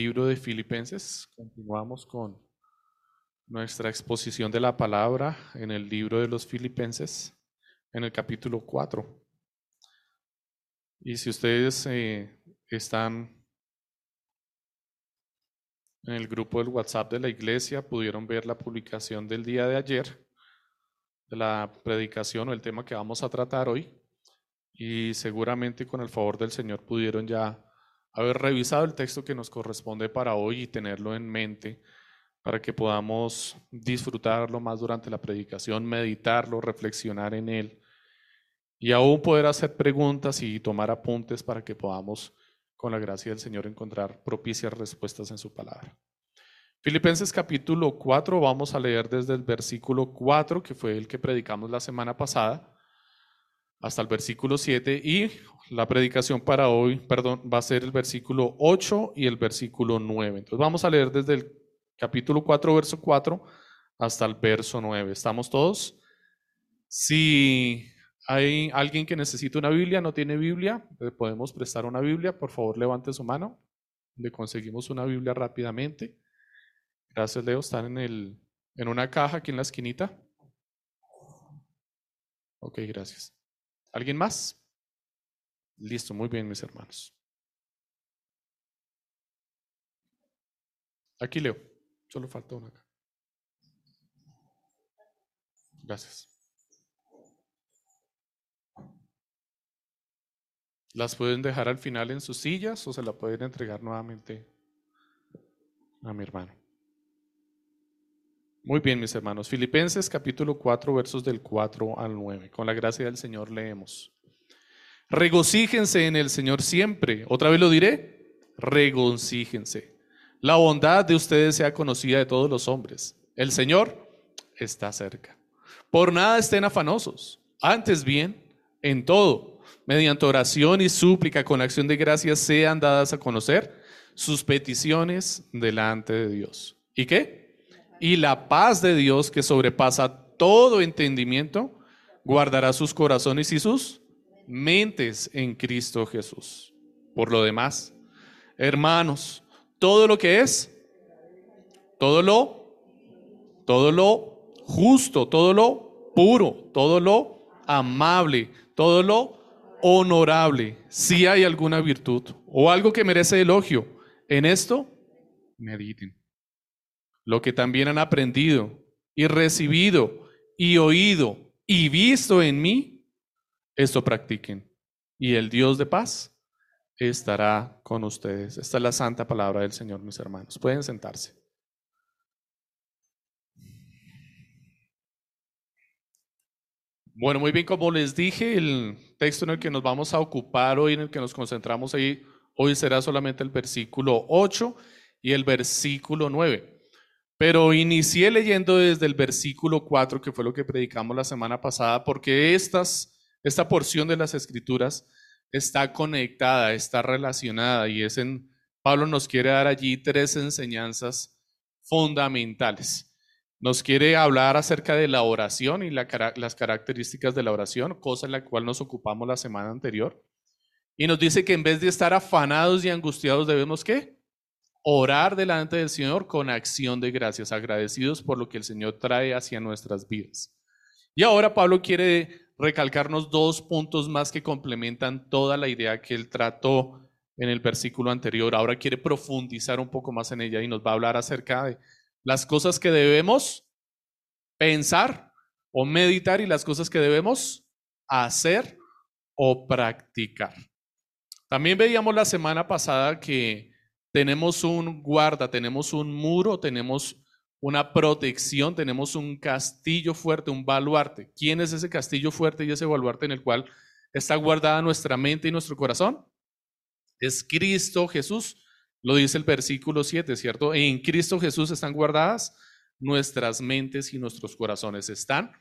libro de Filipenses. Continuamos con nuestra exposición de la palabra en el libro de los Filipenses, en el capítulo 4. Y si ustedes eh, están en el grupo del WhatsApp de la iglesia, pudieron ver la publicación del día de ayer, de la predicación o el tema que vamos a tratar hoy. Y seguramente con el favor del Señor pudieron ya haber revisado el texto que nos corresponde para hoy y tenerlo en mente para que podamos disfrutarlo más durante la predicación, meditarlo, reflexionar en él y aún poder hacer preguntas y tomar apuntes para que podamos, con la gracia del Señor, encontrar propicias respuestas en su palabra. Filipenses capítulo 4, vamos a leer desde el versículo 4, que fue el que predicamos la semana pasada, hasta el versículo 7 y la predicación para hoy, perdón, va a ser el versículo 8 y el versículo 9. Entonces vamos a leer desde el capítulo 4, verso 4 hasta el verso 9. ¿Estamos todos? Si hay alguien que necesita una Biblia, no tiene Biblia, le podemos prestar una Biblia, por favor levante su mano. Le conseguimos una Biblia rápidamente. Gracias, Leo. Están en, el, en una caja aquí en la esquinita. Ok, gracias. ¿Alguien más? Listo, muy bien, mis hermanos. Aquí leo, solo falta una acá. Gracias. Las pueden dejar al final en sus sillas o se la pueden entregar nuevamente a mi hermano. Muy bien, mis hermanos. Filipenses capítulo 4, versos del 4 al 9. Con la gracia del Señor leemos. Regocíjense en el Señor siempre. Otra vez lo diré, regocíjense. La bondad de ustedes sea conocida de todos los hombres. El Señor está cerca. Por nada estén afanosos. Antes bien, en todo, mediante oración y súplica con acción de gracias sean dadas a conocer sus peticiones delante de Dios. ¿Y qué? Y la paz de Dios que sobrepasa todo entendimiento, guardará sus corazones y sus mentes en Cristo Jesús. Por lo demás, hermanos, todo lo que es, todo lo, todo lo justo, todo lo puro, todo lo amable, todo lo honorable, si hay alguna virtud o algo que merece elogio, en esto mediten. Lo que también han aprendido y recibido y oído y visto en mí, esto practiquen. Y el Dios de paz estará con ustedes. Esta es la santa palabra del Señor, mis hermanos. Pueden sentarse. Bueno, muy bien, como les dije, el texto en el que nos vamos a ocupar hoy, en el que nos concentramos ahí, hoy será solamente el versículo 8 y el versículo 9. Pero inicié leyendo desde el versículo 4, que fue lo que predicamos la semana pasada, porque estas esta porción de las escrituras está conectada, está relacionada y es en, Pablo nos quiere dar allí tres enseñanzas fundamentales. Nos quiere hablar acerca de la oración y las características de la oración, cosa en la cual nos ocupamos la semana anterior. Y nos dice que en vez de estar afanados y angustiados debemos qué? Orar delante del Señor con acción de gracias, agradecidos por lo que el Señor trae hacia nuestras vidas. Y ahora Pablo quiere recalcarnos dos puntos más que complementan toda la idea que él trató en el versículo anterior. Ahora quiere profundizar un poco más en ella y nos va a hablar acerca de las cosas que debemos pensar o meditar y las cosas que debemos hacer o practicar. También veíamos la semana pasada que tenemos un guarda, tenemos un muro, tenemos una protección, tenemos un castillo fuerte, un baluarte. ¿Quién es ese castillo fuerte y ese baluarte en el cual está guardada nuestra mente y nuestro corazón? Es Cristo Jesús. Lo dice el versículo 7, ¿cierto? En Cristo Jesús están guardadas nuestras mentes y nuestros corazones. Están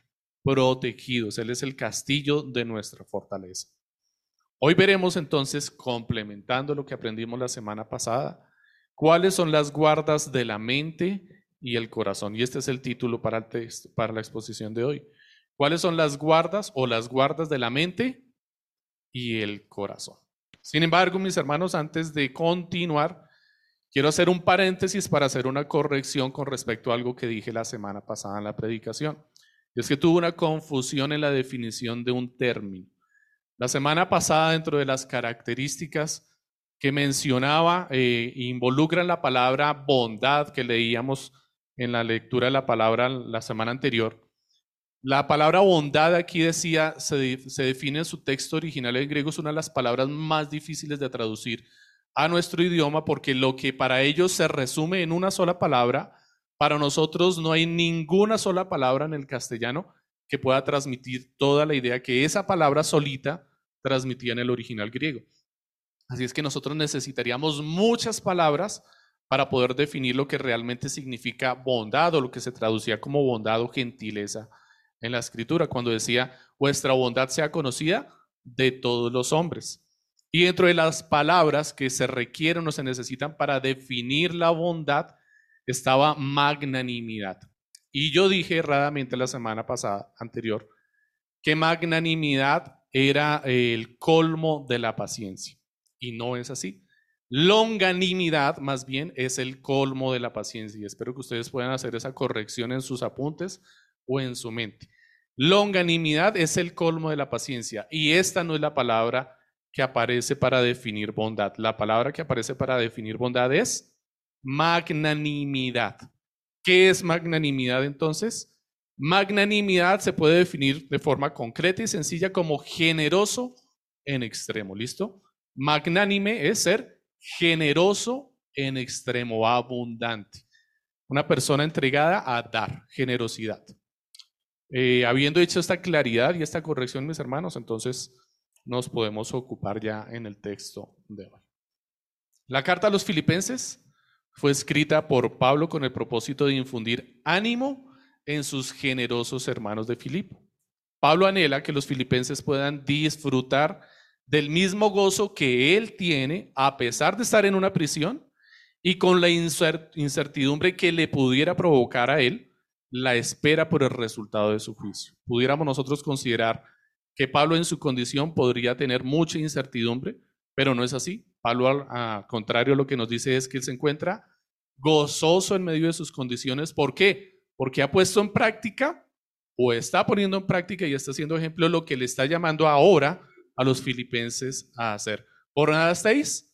protegidos. Él es el castillo de nuestra fortaleza. Hoy veremos entonces, complementando lo que aprendimos la semana pasada, cuáles son las guardas de la mente y el corazón. Y este es el título para, el para la exposición de hoy. ¿Cuáles son las guardas o las guardas de la mente y el corazón? Sin embargo, mis hermanos, antes de continuar, Quiero hacer un paréntesis para hacer una corrección con respecto a algo que dije la semana pasada en la predicación. Es que tuve una confusión en la definición de un término. La semana pasada, dentro de las características que mencionaba, eh, involucran la palabra bondad que leíamos en la lectura de la palabra la semana anterior. La palabra bondad aquí decía, se, se define en su texto original en griego, es una de las palabras más difíciles de traducir a nuestro idioma porque lo que para ellos se resume en una sola palabra, para nosotros no hay ninguna sola palabra en el castellano que pueda transmitir toda la idea que esa palabra solita transmitía en el original griego. Así es que nosotros necesitaríamos muchas palabras para poder definir lo que realmente significa bondad o lo que se traducía como bondad o gentileza en la escritura, cuando decía, vuestra bondad sea conocida de todos los hombres. Y dentro de las palabras que se requieren o se necesitan para definir la bondad, estaba magnanimidad. Y yo dije erradamente la semana pasada, anterior, que magnanimidad era el colmo de la paciencia. Y no es así. Longanimidad, más bien, es el colmo de la paciencia. Y espero que ustedes puedan hacer esa corrección en sus apuntes o en su mente. Longanimidad es el colmo de la paciencia. Y esta no es la palabra que aparece para definir bondad. La palabra que aparece para definir bondad es magnanimidad. ¿Qué es magnanimidad entonces? Magnanimidad se puede definir de forma concreta y sencilla como generoso en extremo. ¿Listo? Magnánime es ser generoso en extremo, abundante. Una persona entregada a dar, generosidad. Eh, habiendo hecho esta claridad y esta corrección, mis hermanos, entonces nos podemos ocupar ya en el texto de hoy. La carta a los filipenses fue escrita por Pablo con el propósito de infundir ánimo en sus generosos hermanos de Filipo. Pablo anhela que los filipenses puedan disfrutar del mismo gozo que él tiene a pesar de estar en una prisión y con la incertidumbre que le pudiera provocar a él la espera por el resultado de su juicio. Pudiéramos nosotros considerar que Pablo en su condición podría tener mucha incertidumbre, pero no es así. Pablo, al contrario, lo que nos dice es que él se encuentra gozoso en medio de sus condiciones. ¿Por qué? Porque ha puesto en práctica o está poniendo en práctica y está haciendo ejemplo lo que le está llamando ahora a los filipenses a hacer. Por nada estáis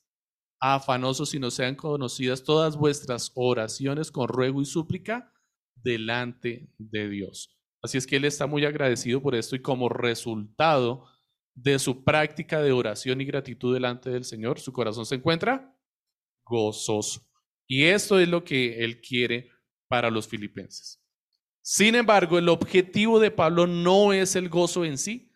afanosos y no sean conocidas todas vuestras oraciones con ruego y súplica delante de Dios. Así es que él está muy agradecido por esto y como resultado de su práctica de oración y gratitud delante del Señor, su corazón se encuentra gozoso. Y esto es lo que él quiere para los filipenses. Sin embargo, el objetivo de Pablo no es el gozo en sí,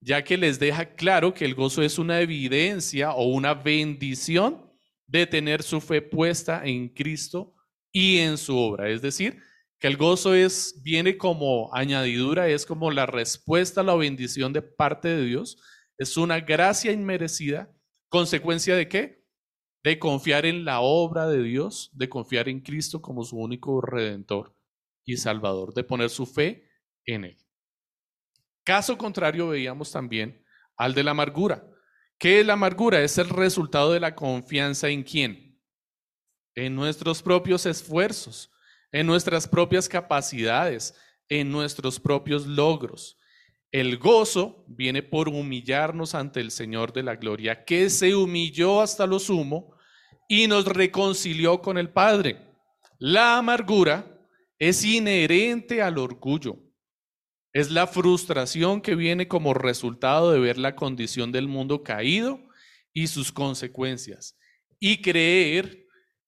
ya que les deja claro que el gozo es una evidencia o una bendición de tener su fe puesta en Cristo y en su obra. Es decir, que el gozo es, viene como añadidura, es como la respuesta a la bendición de parte de Dios, es una gracia inmerecida, consecuencia de qué? De confiar en la obra de Dios, de confiar en Cristo como su único redentor y salvador, de poner su fe en Él. Caso contrario, veíamos también al de la amargura. ¿Qué es la amargura? Es el resultado de la confianza en quién? En nuestros propios esfuerzos en nuestras propias capacidades, en nuestros propios logros. El gozo viene por humillarnos ante el Señor de la gloria, que se humilló hasta lo sumo y nos reconcilió con el Padre. La amargura es inherente al orgullo. Es la frustración que viene como resultado de ver la condición del mundo caído y sus consecuencias y creer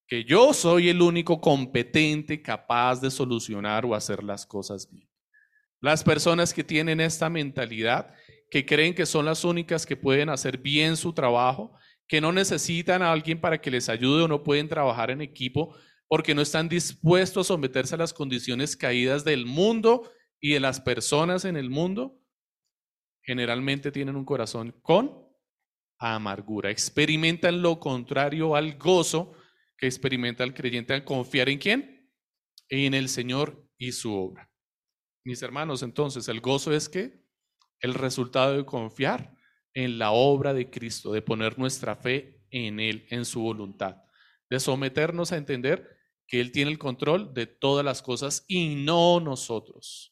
que yo soy el único competente capaz de solucionar o hacer las cosas bien. Las personas que tienen esta mentalidad, que creen que son las únicas que pueden hacer bien su trabajo, que no necesitan a alguien para que les ayude o no pueden trabajar en equipo porque no están dispuestos a someterse a las condiciones caídas del mundo y de las personas en el mundo, generalmente tienen un corazón con amargura. Experimentan lo contrario al gozo que experimenta el creyente al confiar en quién? En el Señor y su obra. Mis hermanos, entonces, el gozo es que el resultado de confiar en la obra de Cristo, de poner nuestra fe en Él, en su voluntad. de someternos a entender que Él tiene el control de todas las cosas y no nosotros.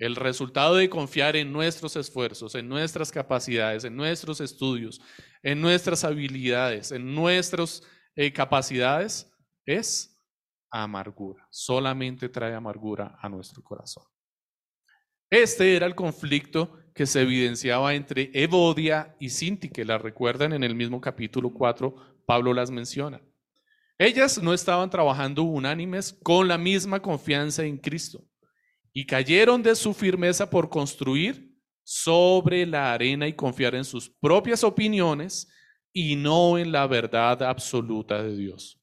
El resultado de confiar en nuestros esfuerzos, en nuestras capacidades, en nuestros estudios, en nuestras habilidades, en nuestras eh, capacidades, es amargura. Solamente trae amargura a nuestro corazón. Este era el conflicto que se evidenciaba entre Evodia y Sinti, que la recuerdan en el mismo capítulo 4, Pablo las menciona. Ellas no estaban trabajando unánimes con la misma confianza en Cristo y cayeron de su firmeza por construir sobre la arena y confiar en sus propias opiniones y no en la verdad absoluta de Dios.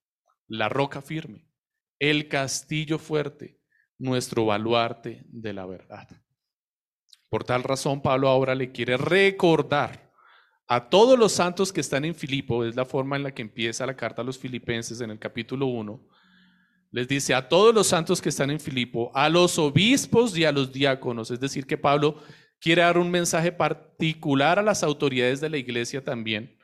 La roca firme, el castillo fuerte, nuestro baluarte de la verdad. Por tal razón, Pablo ahora le quiere recordar a todos los santos que están en Filipo, es la forma en la que empieza la carta a los filipenses en el capítulo 1, les dice a todos los santos que están en Filipo, a los obispos y a los diáconos, es decir, que Pablo quiere dar un mensaje particular a las autoridades de la iglesia también.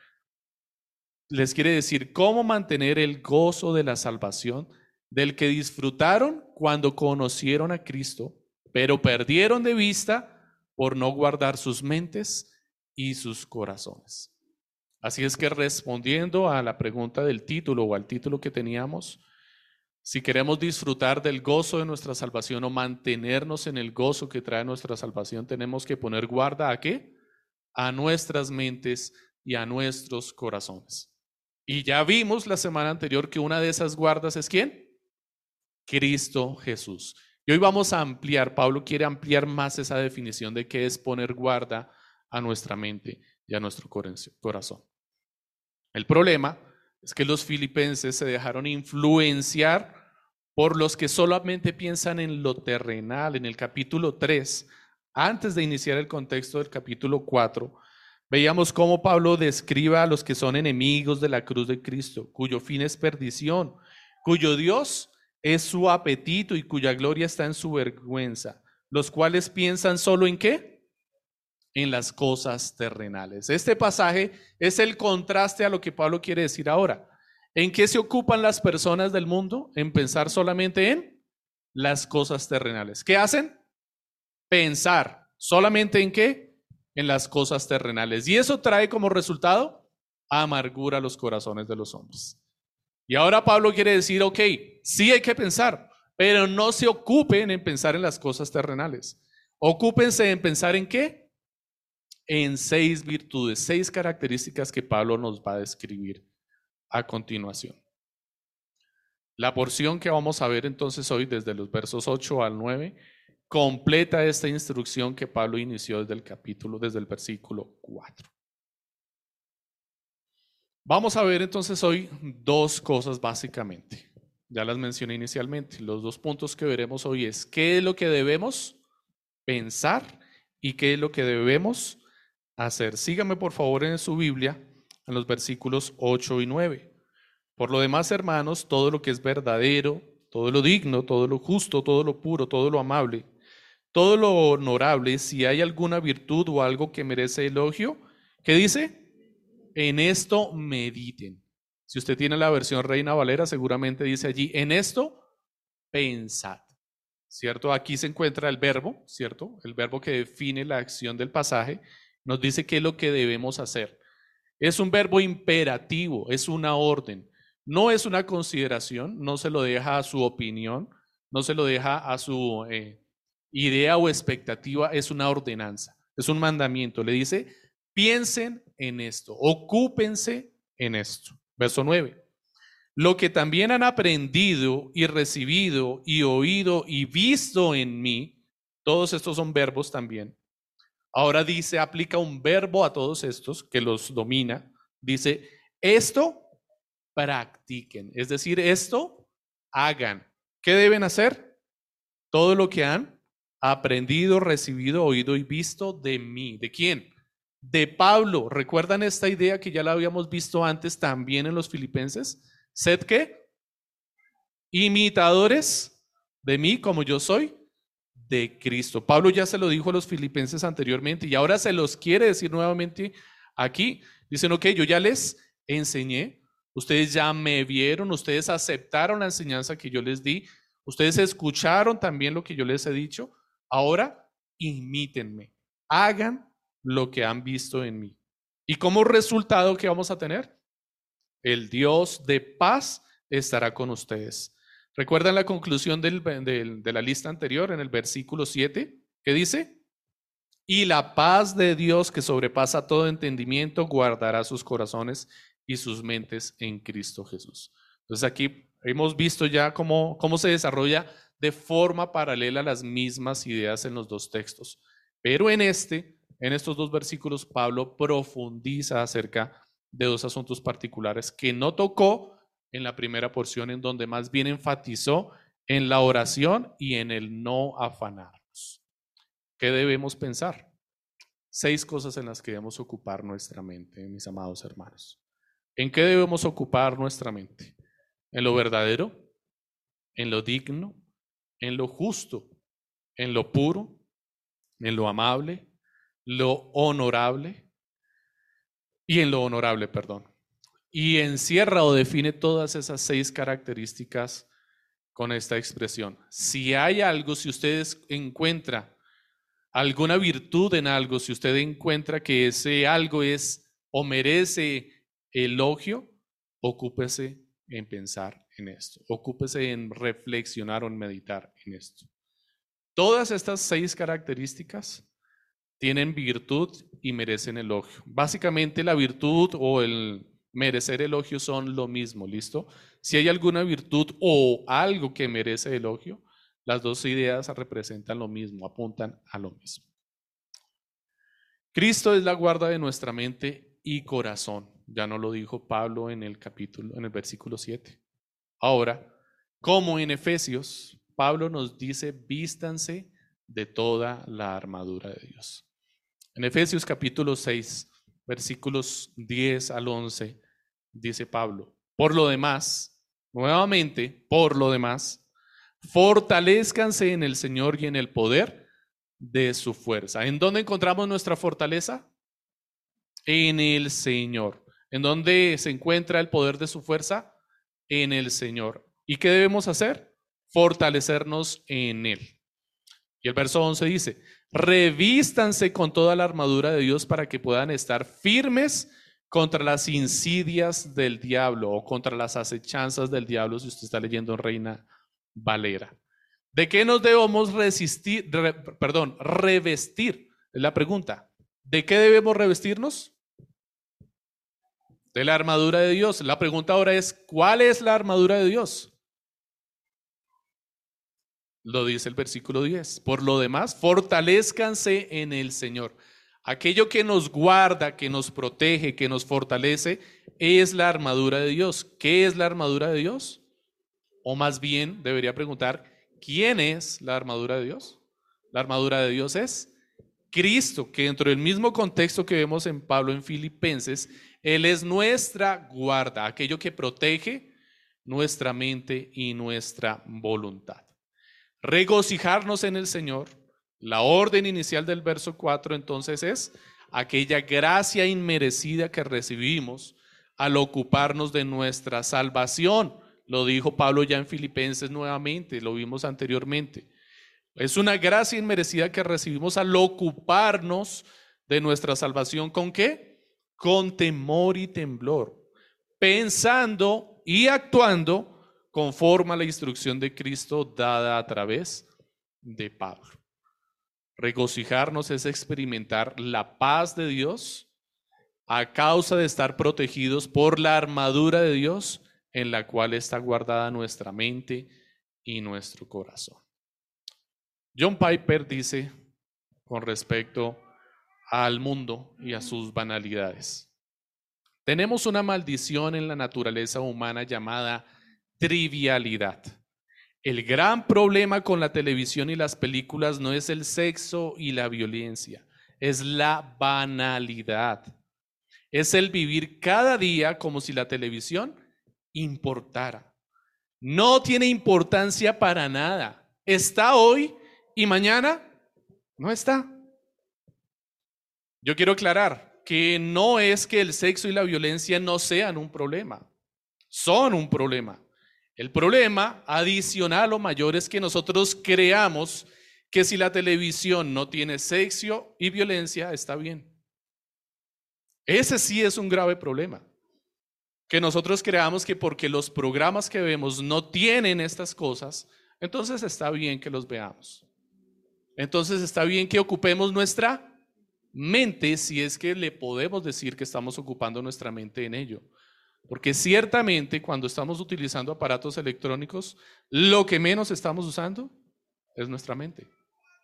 Les quiere decir cómo mantener el gozo de la salvación del que disfrutaron cuando conocieron a Cristo, pero perdieron de vista por no guardar sus mentes y sus corazones. Así es que respondiendo a la pregunta del título o al título que teníamos, si queremos disfrutar del gozo de nuestra salvación o mantenernos en el gozo que trae nuestra salvación, tenemos que poner guarda a qué? A nuestras mentes y a nuestros corazones. Y ya vimos la semana anterior que una de esas guardas es quién? Cristo Jesús. Y hoy vamos a ampliar, Pablo quiere ampliar más esa definición de qué es poner guarda a nuestra mente y a nuestro corazón. El problema es que los filipenses se dejaron influenciar por los que solamente piensan en lo terrenal. En el capítulo 3, antes de iniciar el contexto del capítulo 4, veíamos cómo Pablo describe a los que son enemigos de la cruz de Cristo, cuyo fin es perdición, cuyo Dios es su apetito y cuya gloria está en su vergüenza, los cuales piensan solo en qué? En las cosas terrenales. Este pasaje es el contraste a lo que Pablo quiere decir ahora. ¿En qué se ocupan las personas del mundo? En pensar solamente en las cosas terrenales. ¿Qué hacen? Pensar solamente en qué? En las cosas terrenales. Y eso trae como resultado amargura a los corazones de los hombres. Y ahora Pablo quiere decir, ok, sí hay que pensar, pero no se ocupen en pensar en las cosas terrenales. Ocúpense en pensar en qué? En seis virtudes, seis características que Pablo nos va a describir a continuación. La porción que vamos a ver entonces hoy desde los versos 8 al 9 completa esta instrucción que Pablo inició desde el capítulo, desde el versículo 4. Vamos a ver entonces hoy dos cosas básicamente. Ya las mencioné inicialmente. Los dos puntos que veremos hoy es qué es lo que debemos pensar y qué es lo que debemos hacer. Sígame por favor en su Biblia en los versículos 8 y 9. Por lo demás, hermanos, todo lo que es verdadero, todo lo digno, todo lo justo, todo lo puro, todo lo amable, todo lo honorable, si hay alguna virtud o algo que merece elogio, ¿qué dice? en esto mediten. Si usted tiene la versión Reina Valera, seguramente dice allí, en esto pensad. ¿Cierto? Aquí se encuentra el verbo, ¿cierto? El verbo que define la acción del pasaje. Nos dice qué es lo que debemos hacer. Es un verbo imperativo, es una orden. No es una consideración, no se lo deja a su opinión, no se lo deja a su eh, idea o expectativa, es una ordenanza, es un mandamiento. Le dice, piensen en esto, ocúpense en esto. Verso 9. Lo que también han aprendido y recibido y oído y visto en mí, todos estos son verbos también. Ahora dice, aplica un verbo a todos estos que los domina. Dice, esto practiquen, es decir, esto hagan. ¿Qué deben hacer? Todo lo que han aprendido, recibido, oído y visto de mí. ¿De quién? de Pablo. ¿Recuerdan esta idea que ya la habíamos visto antes también en los filipenses? Sed qué? Imitadores de mí como yo soy Cristo. Pablo ya se lo dijo a los filipenses anteriormente y ahora se los quiere decir nuevamente aquí. Dicen, ok, yo ya les enseñé ustedes ya me vieron, ustedes aceptaron la enseñanza que yo les di, ustedes escucharon también lo que yo les he dicho, ahora imítenme, hagan lo que han visto en mí. ¿Y como resultado qué vamos a tener? El Dios de paz estará con ustedes. ¿Recuerdan la conclusión de la lista anterior en el versículo 7? ¿Qué dice? Y la paz de Dios que sobrepasa todo entendimiento guardará sus corazones y sus mentes en Cristo Jesús. Entonces aquí hemos visto ya cómo, cómo se desarrolla de forma paralela las mismas ideas en los dos textos. Pero en este, en estos dos versículos, Pablo profundiza acerca de dos asuntos particulares que no tocó en la primera porción, en donde más bien enfatizó en la oración y en el no afanarnos. ¿Qué debemos pensar? Seis cosas en las que debemos ocupar nuestra mente, mis amados hermanos. ¿En qué debemos ocupar nuestra mente? ¿En lo verdadero? ¿En lo digno? ¿En lo justo? ¿En lo puro? ¿En lo amable? ¿Lo honorable? Y en lo honorable, perdón. Y encierra o define todas esas seis características con esta expresión. Si hay algo, si usted encuentra alguna virtud en algo, si usted encuentra que ese algo es o merece elogio, ocúpese en pensar en esto, ocúpese en reflexionar o en meditar en esto. Todas estas seis características tienen virtud y merecen elogio. Básicamente la virtud o el merecer elogio son lo mismo, ¿listo? Si hay alguna virtud o algo que merece elogio, las dos ideas representan lo mismo, apuntan a lo mismo. Cristo es la guarda de nuestra mente y corazón. Ya no lo dijo Pablo en el capítulo, en el versículo 7. Ahora, como en Efesios, Pablo nos dice, vístanse de toda la armadura de Dios. En Efesios capítulo 6, versículos 10 al 11, dice Pablo, por lo demás, nuevamente, por lo demás, fortalezcanse en el Señor y en el poder de su fuerza. ¿En dónde encontramos nuestra fortaleza? En el Señor. ¿En dónde se encuentra el poder de su fuerza? En el Señor. ¿Y qué debemos hacer? Fortalecernos en Él. Y el verso 11 dice, revístanse con toda la armadura de Dios para que puedan estar firmes contra las insidias del diablo o contra las acechanzas del diablo, si usted está leyendo en Reina Valera. ¿De qué nos debemos resistir, perdón, revestir? Es la pregunta. ¿De qué debemos revestirnos? De la armadura de Dios. La pregunta ahora es, ¿cuál es la armadura de Dios? Lo dice el versículo 10. Por lo demás, fortalezcanse en el Señor. Aquello que nos guarda, que nos protege, que nos fortalece, es la armadura de Dios. ¿Qué es la armadura de Dios? O más bien, debería preguntar, ¿quién es la armadura de Dios? La armadura de Dios es Cristo, que dentro del mismo contexto que vemos en Pablo en Filipenses, Él es nuestra guarda, aquello que protege nuestra mente y nuestra voluntad. Regocijarnos en el Señor la orden inicial del verso 4 entonces es aquella gracia inmerecida que recibimos al ocuparnos de nuestra salvación. Lo dijo Pablo ya en Filipenses nuevamente, lo vimos anteriormente. Es una gracia inmerecida que recibimos al ocuparnos de nuestra salvación. ¿Con qué? Con temor y temblor, pensando y actuando conforme a la instrucción de Cristo dada a través de Pablo. Regocijarnos es experimentar la paz de Dios a causa de estar protegidos por la armadura de Dios en la cual está guardada nuestra mente y nuestro corazón. John Piper dice con respecto al mundo y a sus banalidades. Tenemos una maldición en la naturaleza humana llamada trivialidad. El gran problema con la televisión y las películas no es el sexo y la violencia, es la banalidad. Es el vivir cada día como si la televisión importara. No tiene importancia para nada. Está hoy y mañana no está. Yo quiero aclarar que no es que el sexo y la violencia no sean un problema. son un problema. El problema adicional o mayor es que nosotros creamos que si la televisión no tiene sexo y violencia, está bien. Ese sí es un grave problema. Que nosotros creamos que porque los programas que vemos no tienen estas cosas, entonces está bien que los veamos. Entonces está bien que ocupemos nuestra mente si es que le podemos decir que estamos ocupando nuestra mente en ello. Porque ciertamente cuando estamos utilizando aparatos electrónicos, lo que menos estamos usando es nuestra mente.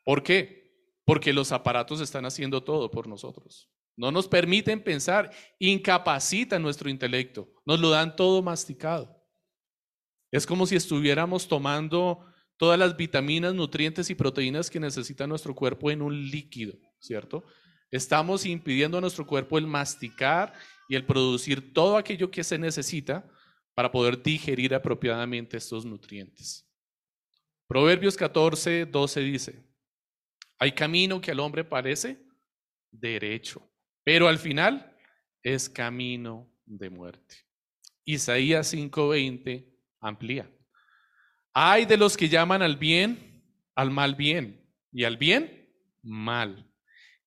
¿Por qué? Porque los aparatos están haciendo todo por nosotros. No nos permiten pensar, incapacitan nuestro intelecto, nos lo dan todo masticado. Es como si estuviéramos tomando todas las vitaminas, nutrientes y proteínas que necesita nuestro cuerpo en un líquido, ¿cierto? Estamos impidiendo a nuestro cuerpo el masticar y el producir todo aquello que se necesita para poder digerir apropiadamente estos nutrientes. Proverbios 14, 12 dice, hay camino que al hombre parece derecho, pero al final es camino de muerte. Isaías 5:20 amplía. Hay de los que llaman al bien, al mal bien, y al bien, mal,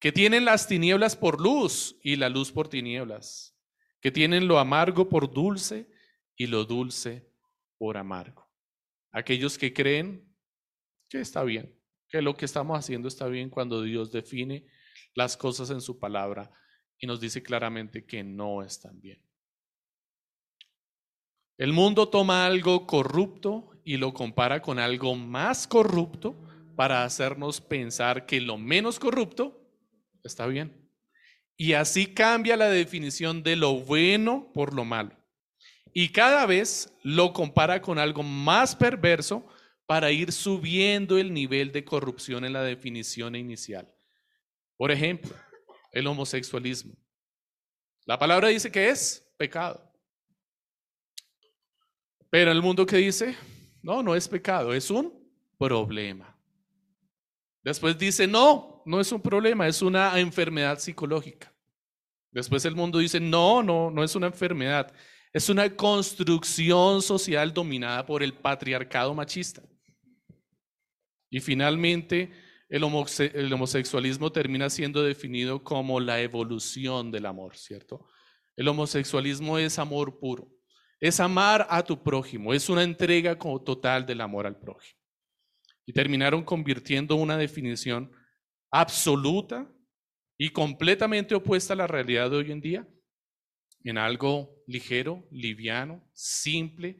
que tienen las tinieblas por luz y la luz por tinieblas, que tienen lo amargo por dulce y lo dulce por amargo. Aquellos que creen que está bien, que lo que estamos haciendo está bien cuando Dios define las cosas en su palabra y nos dice claramente que no están bien. El mundo toma algo corrupto y lo compara con algo más corrupto para hacernos pensar que lo menos corrupto está bien. Y así cambia la definición de lo bueno por lo malo. Y cada vez lo compara con algo más perverso para ir subiendo el nivel de corrupción en la definición inicial. Por ejemplo, el homosexualismo. La palabra dice que es pecado. Pero el mundo que dice, no, no es pecado, es un problema. Después dice, no, no es un problema, es una enfermedad psicológica. Después el mundo dice, no, no, no es una enfermedad, es una construcción social dominada por el patriarcado machista. Y finalmente, el, homosexualismo termina siendo definido como la evolución del amor, ¿cierto? El homosexualismo es amor puro, es amar a tu prójimo, es una entrega total del amor al prójimo. Y terminaron convirtiendo una definición absoluta y completamente opuesta a la realidad de hoy en día en algo ligero, liviano, simple,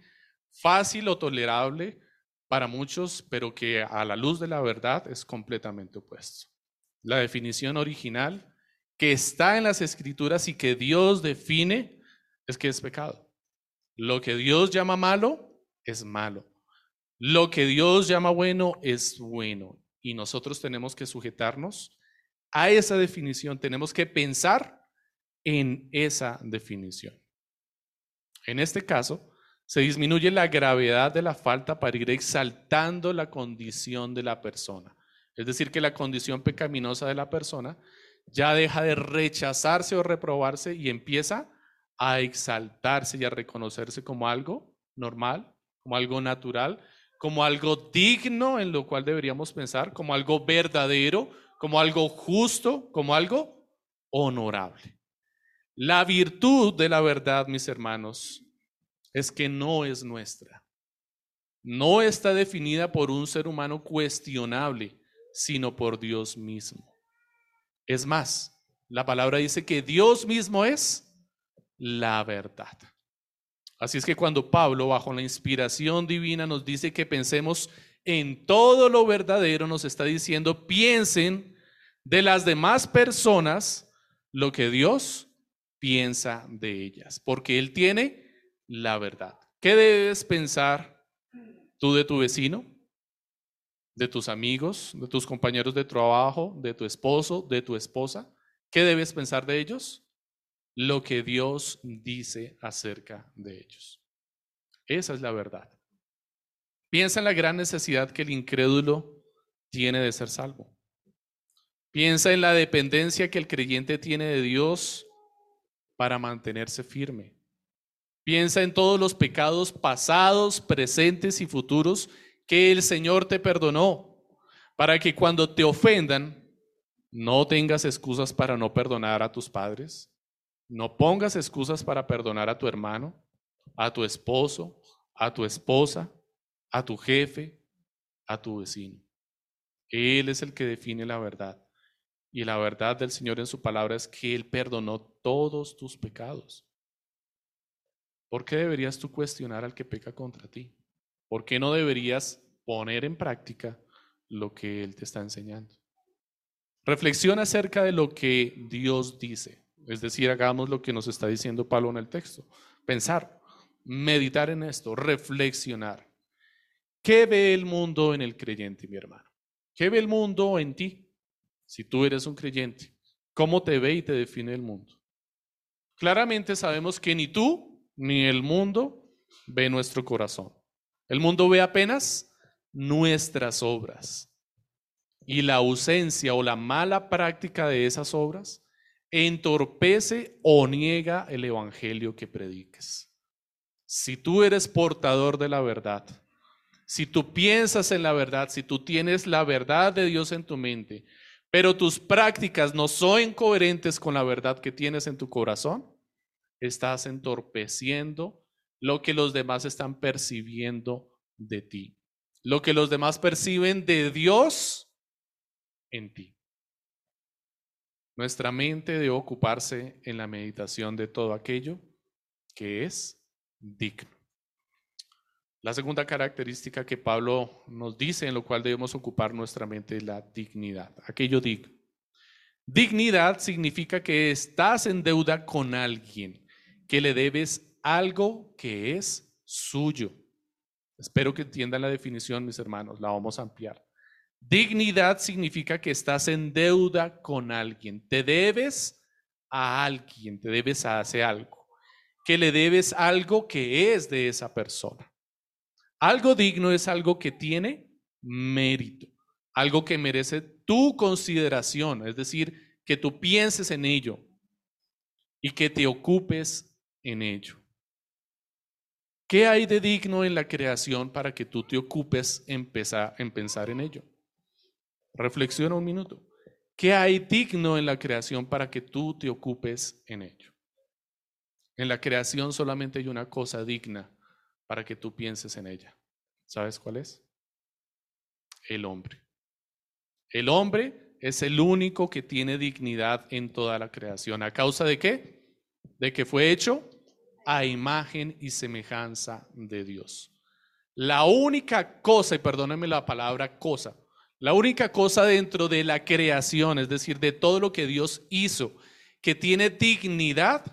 fácil o tolerable para muchos, pero que a la luz de la verdad es completamente opuesto. La definición original que está en las escrituras y que Dios define es que es pecado. Lo que Dios llama malo es malo. Lo que Dios llama bueno es bueno. Y nosotros tenemos que sujetarnos a esa definición. Tenemos que pensar en esa definición. En este caso, se disminuye la gravedad de la falta para ir exaltando la condición de la persona. Es decir, que la condición pecaminosa de la persona ya deja de rechazarse o reprobarse y empieza a exaltarse y a reconocerse como algo normal, como algo natural, como algo digno en lo cual deberíamos pensar, como algo verdadero, como algo justo, como algo honorable. La virtud de la verdad, mis hermanos, es que no es nuestra. No está definida por un ser humano cuestionable, sino por Dios mismo. Es más, la palabra dice que Dios mismo es la verdad. Así es que cuando Pablo, bajo la inspiración divina, nos dice que pensemos en todo lo verdadero, nos está diciendo, piensen de las demás personas lo que Dios piensa de ellas, porque Él tiene la verdad. ¿Qué debes pensar tú de tu vecino, de tus amigos, de tus compañeros de trabajo, de tu esposo, de tu esposa? ¿Qué debes pensar de ellos? Lo que Dios dice acerca de ellos. Esa es la verdad. Piensa en la gran necesidad que el incrédulo tiene de ser salvo. Piensa en la dependencia que el creyente tiene de Dios para mantenerse firme. Piensa en todos los pecados pasados, presentes y futuros que el Señor te perdonó, para que cuando te ofendan, no tengas excusas para no perdonar a tus padres, no pongas excusas para perdonar a tu hermano, a tu esposo, a tu esposa, a tu jefe, a tu vecino. Él es el que define la verdad. Y la verdad del Señor en su palabra es que Él perdonó todos tus pecados. ¿Por qué deberías tú cuestionar al que peca contra ti? ¿Por qué no deberías poner en práctica lo que Él te está enseñando? Reflexiona acerca de lo que Dios dice. Es decir, hagamos lo que nos está diciendo Pablo en el texto. Pensar, meditar en esto, reflexionar. ¿Qué ve el mundo en el creyente, mi hermano? ¿Qué ve el mundo en ti? Si tú eres un creyente, ¿cómo te ve y te define el mundo? Claramente sabemos que ni tú ni el mundo ve nuestro corazón. El mundo ve apenas nuestras obras. Y la ausencia o la mala práctica de esas obras entorpece o niega el evangelio que prediques. Si tú eres portador de la verdad, si tú piensas en la verdad, si tú tienes la verdad de Dios en tu mente, pero tus prácticas no son coherentes con la verdad que tienes en tu corazón, estás entorpeciendo lo que los demás están percibiendo de ti, lo que los demás perciben de Dios en ti. Nuestra mente debe ocuparse en la meditación de todo aquello que es digno. La segunda característica que Pablo nos dice en lo cual debemos ocupar nuestra mente es la dignidad, aquello digno. Dignidad significa que estás en deuda con alguien que le debes algo que es suyo. Espero que entiendan la definición, mis hermanos, la vamos a ampliar. Dignidad significa que estás en deuda con alguien, te debes a alguien, te debes a hacer algo, que le debes algo que es de esa persona. Algo digno es algo que tiene mérito, algo que merece tu consideración, es decir, que tú pienses en ello y que te ocupes en ello. ¿Qué hay de digno en la creación para que tú te ocupes en pensar, en ello? Reflexiona un minuto. ¿Qué hay digno en la creación para que tú te ocupes en ello? En la creación solamente hay una cosa digna para que tú pienses en ella. ¿Sabes cuál es? El hombre. El hombre es el único que tiene dignidad en toda la creación. ¿A causa de qué? De que fue hecho a imagen y semejanza de Dios. La única cosa, y perdónenme la palabra cosa, la única cosa dentro de la creación, es decir, de todo lo que Dios hizo, que tiene dignidad,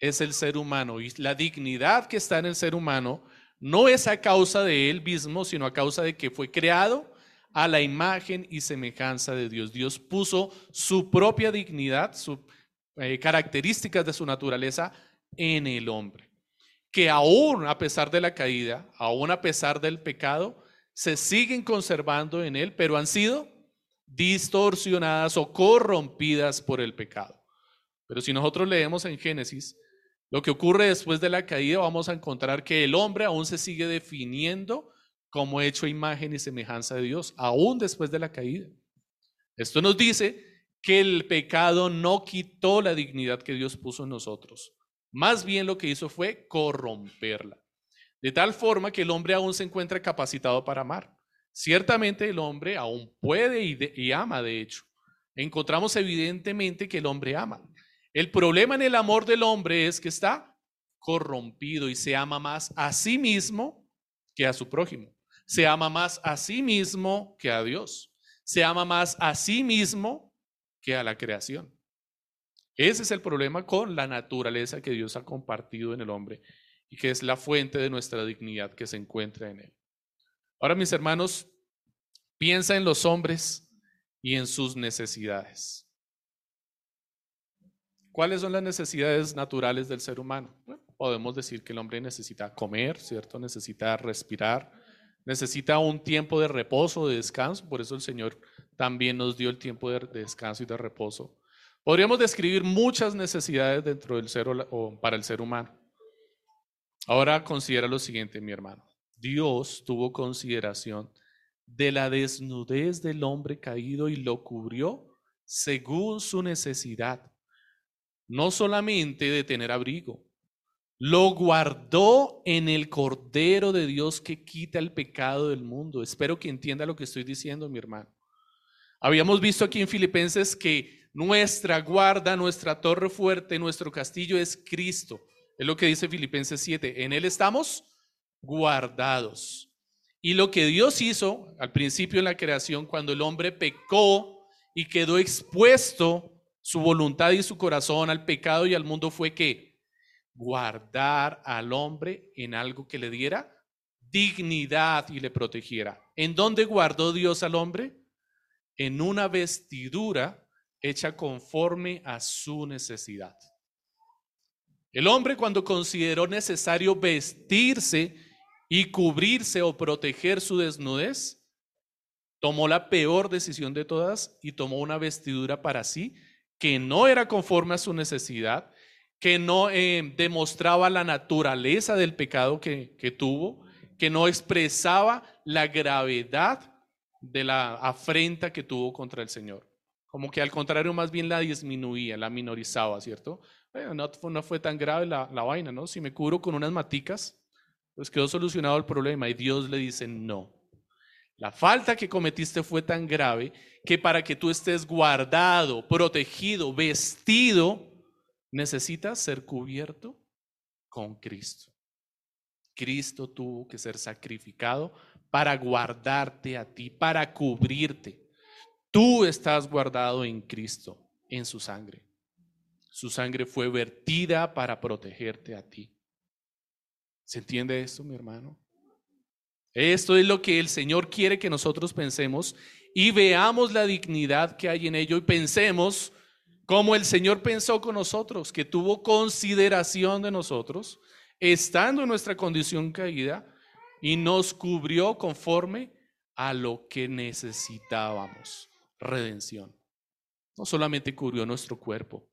es el ser humano. Y la dignidad que está en el ser humano no es a causa de él mismo, sino a causa de que fue creado a la imagen y semejanza de Dios. Dios puso su propia dignidad, sus eh, características de su naturaleza en el hombre, que aún a pesar de la caída, aún a pesar del pecado, se siguen conservando en él, pero han sido distorsionadas o corrompidas por el pecado. Pero si nosotros leemos en Génesis, lo que ocurre después de la caída, vamos a encontrar que el hombre aún se sigue definiendo como hecho imagen y semejanza de Dios, aún después de la caída. Esto nos dice que el pecado no quitó la dignidad que Dios puso en nosotros. Más bien lo que hizo fue corromperla. De tal forma que el hombre aún se encuentra capacitado para amar. Ciertamente el hombre aún puede y, ama, de hecho. Encontramos evidentemente que el hombre ama. El problema en el amor del hombre es que está corrompido y se ama más a sí mismo que a su prójimo. Se ama más a sí mismo que a Dios. Se ama más a sí mismo que a la creación. Ese es el problema con la naturaleza que Dios ha compartido en el hombre y que es la fuente de nuestra dignidad que se encuentra en él. Ahora, mis hermanos, piensa en los hombres y en sus necesidades. ¿Cuáles son las necesidades naturales del ser humano? podemos decir que el hombre necesita comer, ¿cierto? Necesita respirar, necesita un tiempo de reposo, de descanso. Por eso el Señor también nos dio el tiempo de descanso y de reposo. Podríamos describir muchas necesidades dentro del ser o para el ser humano. Ahora considera lo siguiente, mi hermano. Dios tuvo consideración de la desnudez del hombre caído y lo cubrió según su necesidad. No solamente de tener abrigo, lo guardó en el Cordero de Dios que quita el pecado del mundo. Espero que entienda lo que estoy diciendo, mi hermano. Habíamos visto aquí en Filipenses que nuestra guarda, nuestra torre fuerte, nuestro castillo es Cristo. Es lo que dice Filipenses 7. En Él estamos guardados. Y lo que Dios hizo al principio en la creación, cuando el hombre pecó y quedó expuesto su voluntad y su corazón al pecado y al mundo, fue que guardar al hombre en algo que le diera dignidad y le protegiera. ¿En dónde guardó Dios al hombre? En una vestidura hecha conforme a su necesidad. El hombre cuando consideró necesario vestirse y cubrirse o proteger su desnudez, tomó la peor decisión de todas y tomó una vestidura para sí que no era conforme a su necesidad, que no eh, demostraba la naturaleza del pecado que, que tuvo, que no expresaba la gravedad de la afrenta que tuvo contra el Señor. Como que al contrario, más bien la disminuía, la minorizaba, ¿cierto? No, no, fue tan grave la, la vaina, ¿no? Si me cubro con unas maticas, pues quedó solucionado el problema y Dios le dice no. La falta que cometiste fue tan grave que para que tú estés guardado, protegido, vestido, necesitas ser cubierto con Cristo. Cristo tuvo que ser sacrificado para guardarte a ti, para cubrirte. Tú estás guardado en Cristo, en su sangre. Su sangre fue vertida para protegerte a ti. ¿Se entiende esto, mi hermano? Esto es lo que el Señor quiere que nosotros pensemos y veamos la dignidad que hay en ello y pensemos como el Señor pensó con nosotros, que tuvo consideración de nosotros, estando en nuestra condición caída y nos cubrió conforme a lo que necesitábamos, redención. No solamente cubrió nuestro cuerpo,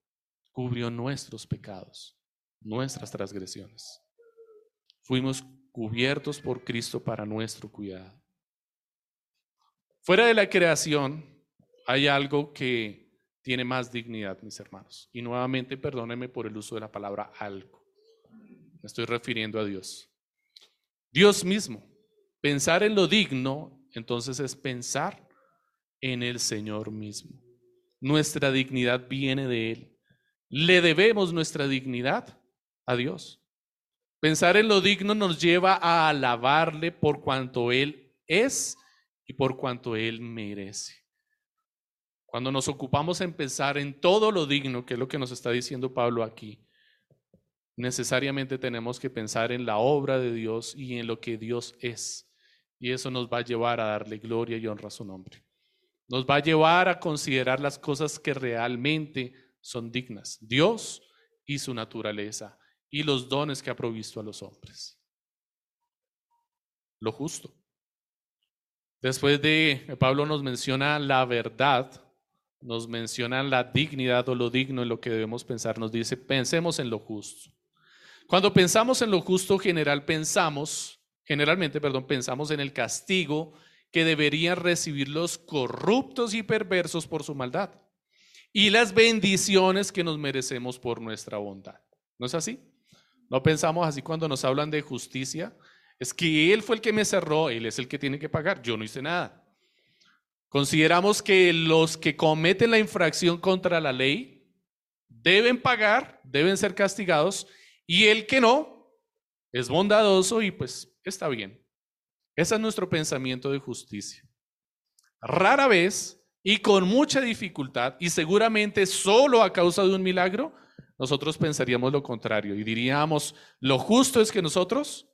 cubrió nuestros pecados, nuestras transgresiones. Fuimos cubiertos por Cristo para nuestro cuidado. Fuera de la creación hay algo que tiene más dignidad, mis hermanos. Y nuevamente, perdónenme por el uso de la palabra algo. Me estoy refiriendo a Dios. Dios mismo. Pensar en lo digno, entonces es pensar en el Señor mismo. Nuestra dignidad viene de Él. Le debemos nuestra dignidad a Dios. Pensar en lo digno nos lleva a alabarle por cuanto Él es y por cuanto Él merece. Cuando nos ocupamos en pensar en todo lo digno, que es lo que nos está diciendo Pablo aquí, necesariamente tenemos que pensar en la obra de Dios y en lo que Dios es. Y eso nos va a llevar a darle gloria y honra a su nombre. Nos va a llevar a considerar las cosas que realmente son dignas. Dios y su naturaleza y los dones que ha provisto a los hombres. Lo justo. Después de Pablo nos menciona la verdad, nos menciona la dignidad o lo digno en lo que debemos pensar, nos dice, pensemos en lo justo. Cuando pensamos en lo justo, general pensamos, generalmente, perdón, pensamos en el castigo que deberían recibir los corruptos y perversos por su maldad y las bendiciones que nos merecemos por nuestra bondad. ¿No es así? No pensamos así cuando nos hablan de justicia. Es que Él fue el que me cerró, Él es el que tiene que pagar, yo no hice nada. Consideramos que los que cometen la infracción contra la ley deben pagar, deben ser castigados, y el que no es bondadoso y pues está bien. Ese es nuestro pensamiento de justicia. Rara vez y con mucha dificultad, y seguramente solo a causa de un milagro, nosotros pensaríamos lo contrario y diríamos, lo justo es que nosotros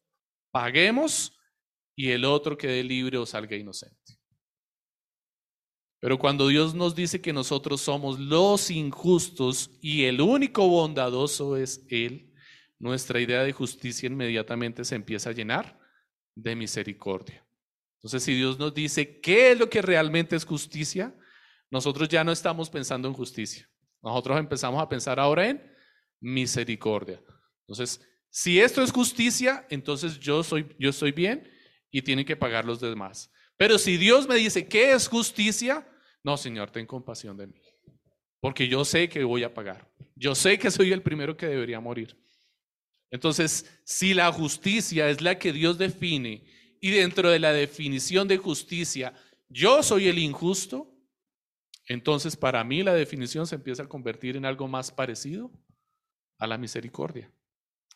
paguemos y el otro quede libre o salga inocente. Pero cuando Dios nos dice que nosotros somos los injustos y el único bondadoso es Él, nuestra idea de justicia inmediatamente se empieza a llenar de misericordia. Entonces, si Dios nos dice qué es lo que realmente es justicia, nosotros ya no estamos pensando en justicia. Nosotros empezamos a pensar ahora en misericordia. Entonces, Si esto es justicia, entonces yo soy yo estoy bien y tienen que pagar los demás. Pero si Dios me dice, ¿qué es justicia? No, Señor, ten compasión de mí. Porque yo sé que voy a pagar. Yo sé que soy el primero que debería morir. Entonces, si la justicia es la que Dios define y dentro de la definición de justicia yo soy el injusto, entonces para mí la definición se empieza a convertir en algo más parecido a la misericordia.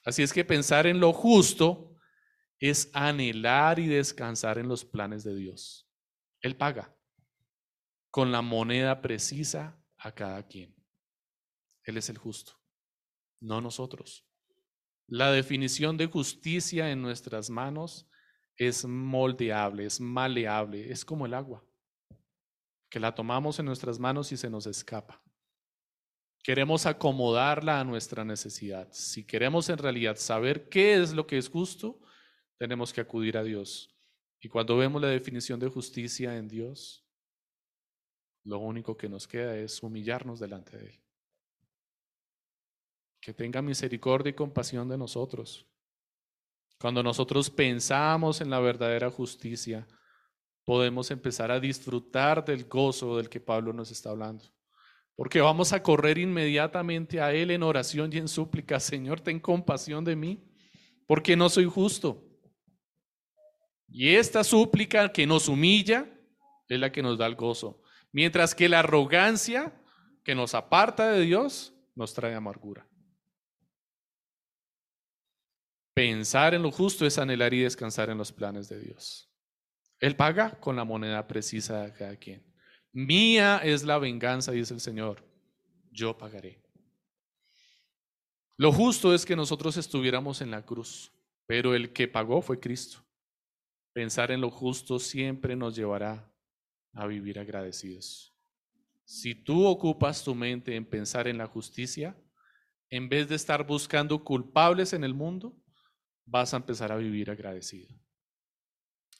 Así es que pensar en lo justo es anhelar y descansar en los planes de Dios. Él paga con la moneda precisa a cada quien. Él es el justo, no nosotros. La definición de justicia en nuestras manos es moldeable, es maleable, es como el agua, que la tomamos en nuestras manos y se nos escapa. Queremos acomodarla a nuestra necesidad. Si queremos en realidad saber qué es lo que es justo, tenemos que acudir a Dios. Y cuando vemos la definición de justicia en Dios, lo único que nos queda es humillarnos delante de Él. Que tenga misericordia y compasión de nosotros. Cuando nosotros pensamos en la verdadera justicia, podemos empezar a disfrutar del gozo del que Pablo nos está hablando. Porque vamos a correr inmediatamente a Él en oración y en súplica. Señor, ten compasión de mí, porque no soy justo. Y esta súplica que nos humilla es la que nos da el gozo. Mientras que la arrogancia que nos aparta de Dios nos trae amargura. Pensar en lo justo es anhelar y descansar en los planes de Dios. Él paga con la moneda precisa de cada quien. Mía es la venganza, dice el Señor. Yo pagaré. Lo justo es que nosotros estuviéramos en la cruz, pero el que pagó fue Cristo. Pensar en lo justo siempre nos llevará a vivir agradecidos. Si tú ocupas tu mente en pensar en la justicia, en vez de estar buscando culpables en el mundo, vas a empezar a vivir agradecido.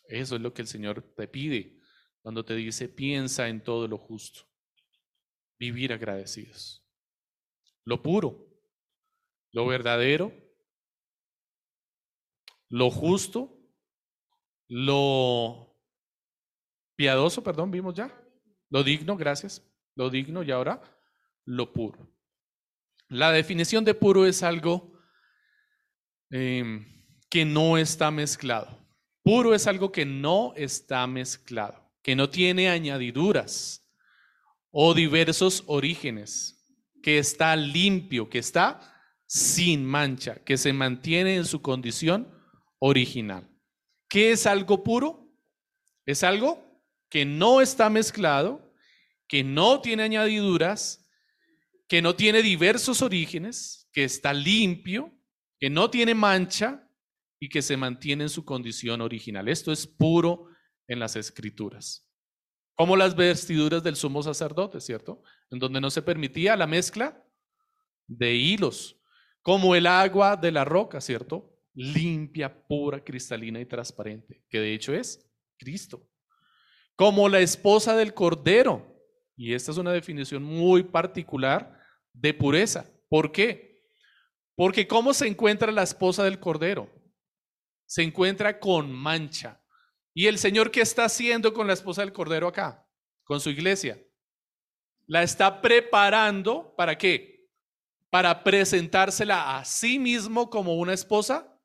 Eso es lo que el Señor te pide cuando te dice, piensa en todo lo justo. Vivir agradecidos. Lo puro, lo verdadero, lo justo, lo piadoso, perdón, vimos ya. Lo digno, gracias. Lo digno y ahora lo puro. La definición de puro es algo Em, que no está mezclado. Puro es algo que no está mezclado, que no tiene añadiduras o diversos orígenes, que está limpio, que está sin mancha, que se mantiene en su condición original. ¿Qué es algo puro? Es algo que no está mezclado, que no tiene añadiduras, que no tiene diversos orígenes, que está limpio, que no tiene mancha y que se mantiene en su condición original. Esto es puro en las escrituras. Como las vestiduras del sumo sacerdote, ¿cierto? En donde no se permitía la mezcla de hilos. Como el agua de la roca, ¿cierto? Limpia, pura, cristalina y transparente, que de hecho es Cristo. Como la esposa del cordero. Y esta es una definición muy particular de pureza. ¿Por qué? Porque ¿cómo se encuentra la esposa del Cordero? Se encuentra con mancha. ¿Y el Señor qué está haciendo con la esposa del Cordero acá? Con su iglesia. La está preparando para qué? Para presentársela a sí mismo como una esposa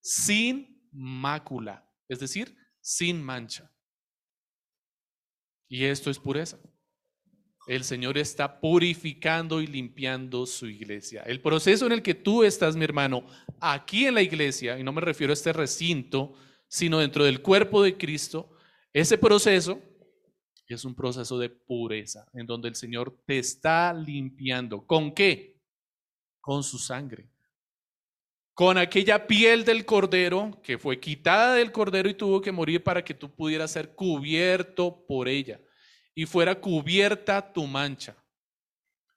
sin mácula, es decir, sin mancha. Y esto es pureza. El Señor está purificando y limpiando su iglesia. El proceso en el que tú estás, mi hermano, aquí en la iglesia, y no me refiero a este recinto, sino dentro del cuerpo de Cristo, ese proceso es un proceso de pureza, en donde el Señor te está limpiando. ¿Con qué? Con su sangre. Con aquella piel del cordero que fue quitada del cordero y tuvo que morir para que tú pudieras ser cubierto por ella y fuera cubierta tu mancha.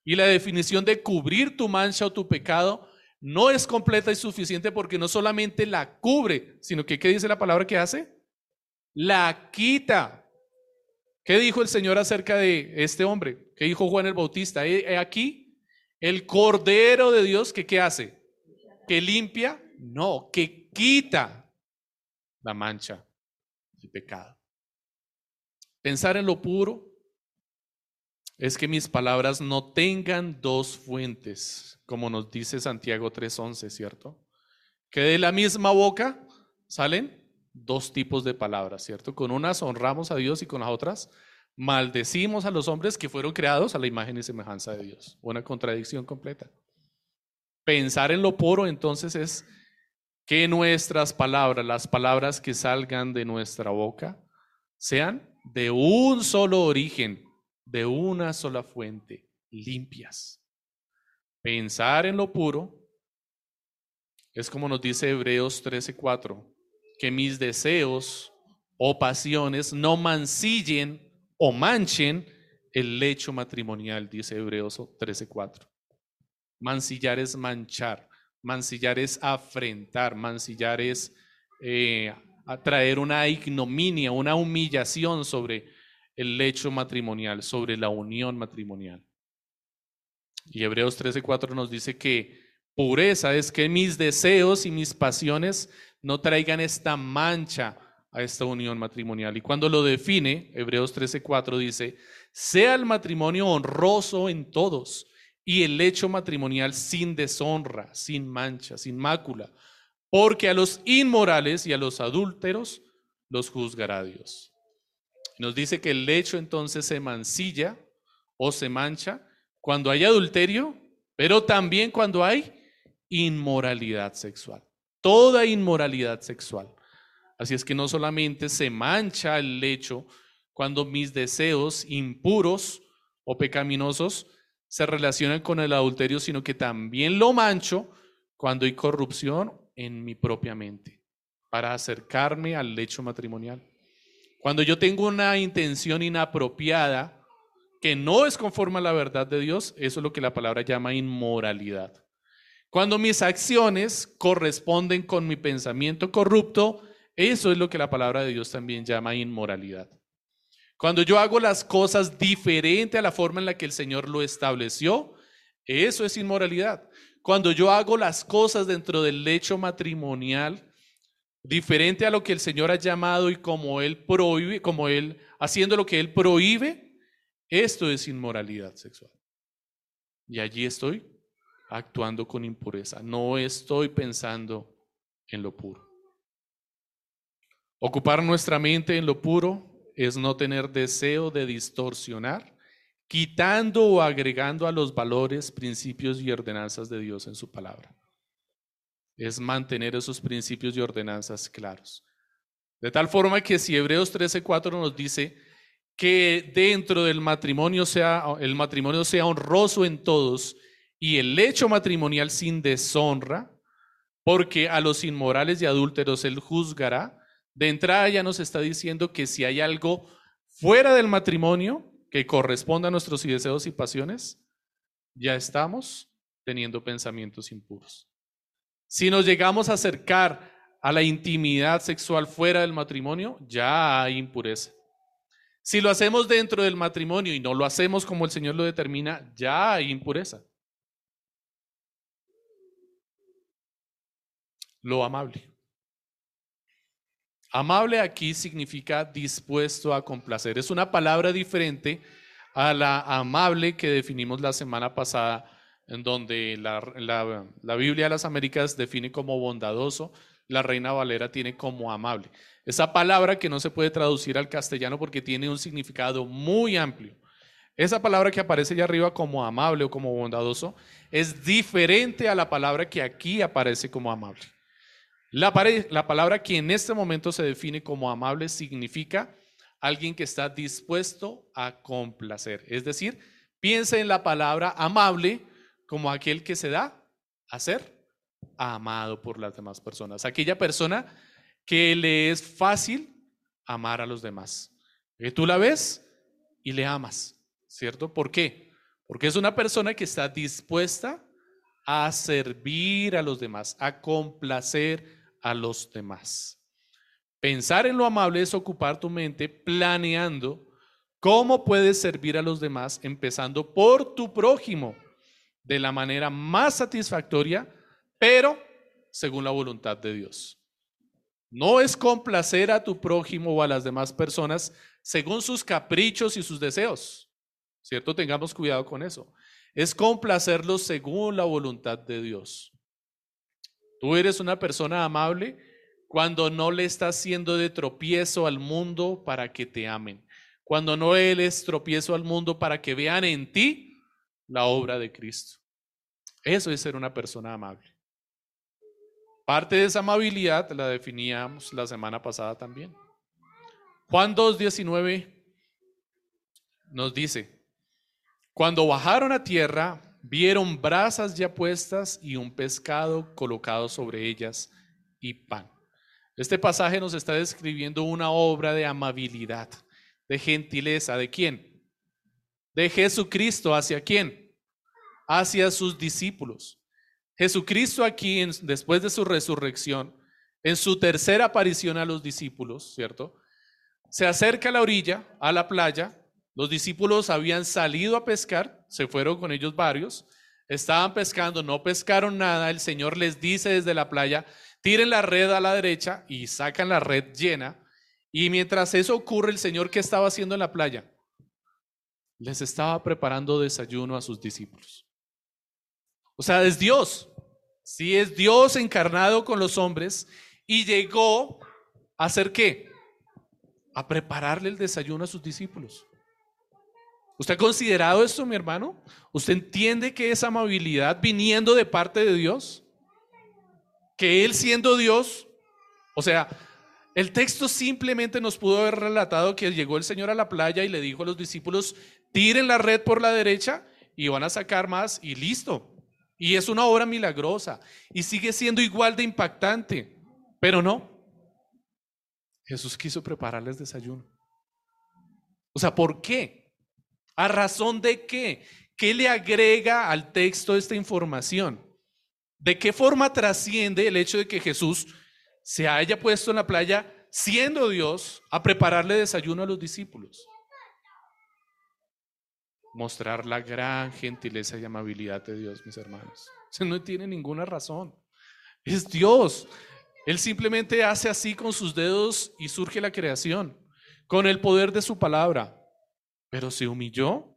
Y la definición de cubrir tu mancha o tu pecado no es completa y suficiente porque no solamente la cubre, sino que ¿qué dice la palabra que hace? La quita. ¿Qué dijo el Señor acerca de este hombre? ¿Qué dijo Juan el Bautista? Aquí el Cordero de Dios que ¿qué hace? Que limpia No, que quita la mancha del pecado. Pensar en lo puro es que mis palabras no tengan dos fuentes, como nos dice Santiago 3:11, ¿cierto? Que de la misma boca salen dos tipos de palabras, ¿cierto? Con unas honramos a Dios y con las otras maldecimos a los hombres que fueron creados a la imagen y semejanza de Dios. Una contradicción completa. Pensar en lo puro entonces es que nuestras palabras, las palabras que salgan de nuestra boca, sean de un solo origen, de una sola fuente, limpias. Pensar en lo puro es como nos dice Hebreos 13:4, que mis deseos o pasiones no mancillen o manchen el lecho matrimonial, dice Hebreos 13:4. Mancillar es manchar, mancillar es afrentar, mancillar es eh, traer una ignominia, una humillación sobre el lecho matrimonial, sobre la unión matrimonial. Y Hebreos 13:4 nos dice que pureza es que mis deseos y mis pasiones no traigan esta mancha a esta unión matrimonial. Y cuando lo define, Hebreos 13:4 dice, sea el matrimonio honroso en todos y el hecho matrimonial sin deshonra, sin mancha, sin mácula, porque a los inmorales y a los adúlteros los juzgará Dios. Nos dice que el hecho entonces se mancilla o se mancha cuando hay adulterio, pero también cuando hay inmoralidad sexual. Toda inmoralidad sexual. Así es que no solamente se mancha el lecho cuando mis deseos impuros o pecaminosos se relacionan con el adulterio, sino que también lo mancho cuando hay corrupción en mi propia mente para acercarme al lecho matrimonial. Cuando yo tengo una intención inapropiada que no es conforme a la verdad de Dios, eso es lo que la palabra llama inmoralidad. Cuando mis acciones corresponden con mi pensamiento corrupto, eso es lo que la palabra de Dios también llama inmoralidad. Cuando yo hago las cosas diferente a la forma en la que el Señor lo estableció, eso es inmoralidad. Cuando yo hago las cosas dentro del lecho matrimonial, diferente a lo que el Señor ha llamado y como Él prohíbe, como Él, haciendo lo que Él prohíbe, esto es inmoralidad sexual. Y allí estoy actuando con impureza, no estoy pensando en lo puro. Ocupar nuestra mente en lo puro es no tener deseo de distorsionar, quitando o agregando a los valores, principios y ordenanzas de Dios en su palabra. Es mantener esos principios y ordenanzas claros. De tal forma que si Hebreos 13:4 nos dice que dentro del matrimonio sea el matrimonio sea honroso en todos y el hecho matrimonial sin deshonra, porque a los inmorales y adúlteros él juzgará, de entrada ya nos está diciendo que si hay algo fuera del matrimonio que corresponda a nuestros deseos y pasiones, ya estamos teniendo pensamientos impuros. Si nos llegamos a acercar a la intimidad sexual fuera del matrimonio, ya hay impureza. Si lo hacemos dentro del matrimonio y no lo hacemos como el Señor lo determina, ya hay impureza. Lo amable. Amable aquí significa dispuesto a complacer. Es una palabra diferente a la amable que definimos la semana pasada, en donde la, la, Biblia de las Américas define como bondadoso, la Reina Valera tiene como amable. Esa palabra que no se puede traducir al castellano porque tiene un significado muy amplio. Esa palabra que aparece allá arriba como amable o como bondadoso es diferente a la palabra que aquí aparece como amable. La, palabra que en este momento se define como amable significa alguien que está dispuesto a complacer. Es decir, piensa en la palabra amable como aquel que se da a ser amado por las demás personas. Aquella persona que le es fácil amar a los demás. Que tú la ves y le amas, ¿cierto? ¿Por qué? Porque es una persona que está dispuesta a servir a los demás, a complacer a los demás. Pensar en lo amable es ocupar tu mente planeando cómo puedes servir a los demás, empezando por tu prójimo de la manera más satisfactoria, pero según la voluntad de Dios. No es complacer a tu prójimo o a las demás personas según sus caprichos y sus deseos. ¿Cierto? Tengamos cuidado con eso. Es complacerlos según la voluntad de Dios. Tú eres una persona amable cuando no le estás haciendo de tropiezo al mundo para que te amen. Cuando no eres tropiezo al mundo para que vean en ti la obra de Cristo. Eso es ser una persona amable. Parte de esa amabilidad la definíamos la semana pasada también. Juan 2.19 nos dice, cuando bajaron a tierra, vieron brasas ya puestas y un pescado colocado sobre ellas y pan. Este pasaje nos está describiendo una obra de amabilidad, de gentileza. ¿De quién? De Jesucristo. ¿Hacia quién? Hacia sus discípulos. Jesucristo aquí, después de su resurrección, en su tercera aparición a los discípulos, ¿cierto? Se acerca a la orilla, a la playa. Los discípulos habían salido a pescar, se fueron con ellos varios, estaban pescando, no pescaron nada. El Señor les dice desde la playa, tiren la red a la derecha y sacan la red llena. Y mientras eso ocurre, el Señor, ¿qué estaba haciendo en la playa? Les estaba preparando desayuno a sus discípulos. O sea, es Dios. Sí, es Dios encarnado con los hombres y llegó a hacer qué? A prepararle el desayuno a sus discípulos. ¿Usted ha considerado esto, mi hermano? ¿Usted entiende que esa amabilidad viniendo de parte de Dios? Que Él siendo Dios, o sea, el texto simplemente nos pudo haber relatado que llegó el Señor a la playa y le dijo a los discípulos, tiren la red por la derecha y van a sacar más y listo. Y es una obra milagrosa y sigue siendo igual de impactante, pero no. Jesús quiso prepararles desayuno. O sea, ¿por qué? ¿A razón de qué? ¿Qué le agrega al texto esta información? ¿De qué forma trasciende el hecho de que Jesús se haya puesto en la playa siendo Dios a prepararle desayuno a los discípulos? Mostrar la gran gentileza y amabilidad de Dios, mis hermanos. No tiene ninguna razón. Es Dios. Él simplemente hace así con sus dedos y surge la creación, con el poder de su palabra. Pero se humilló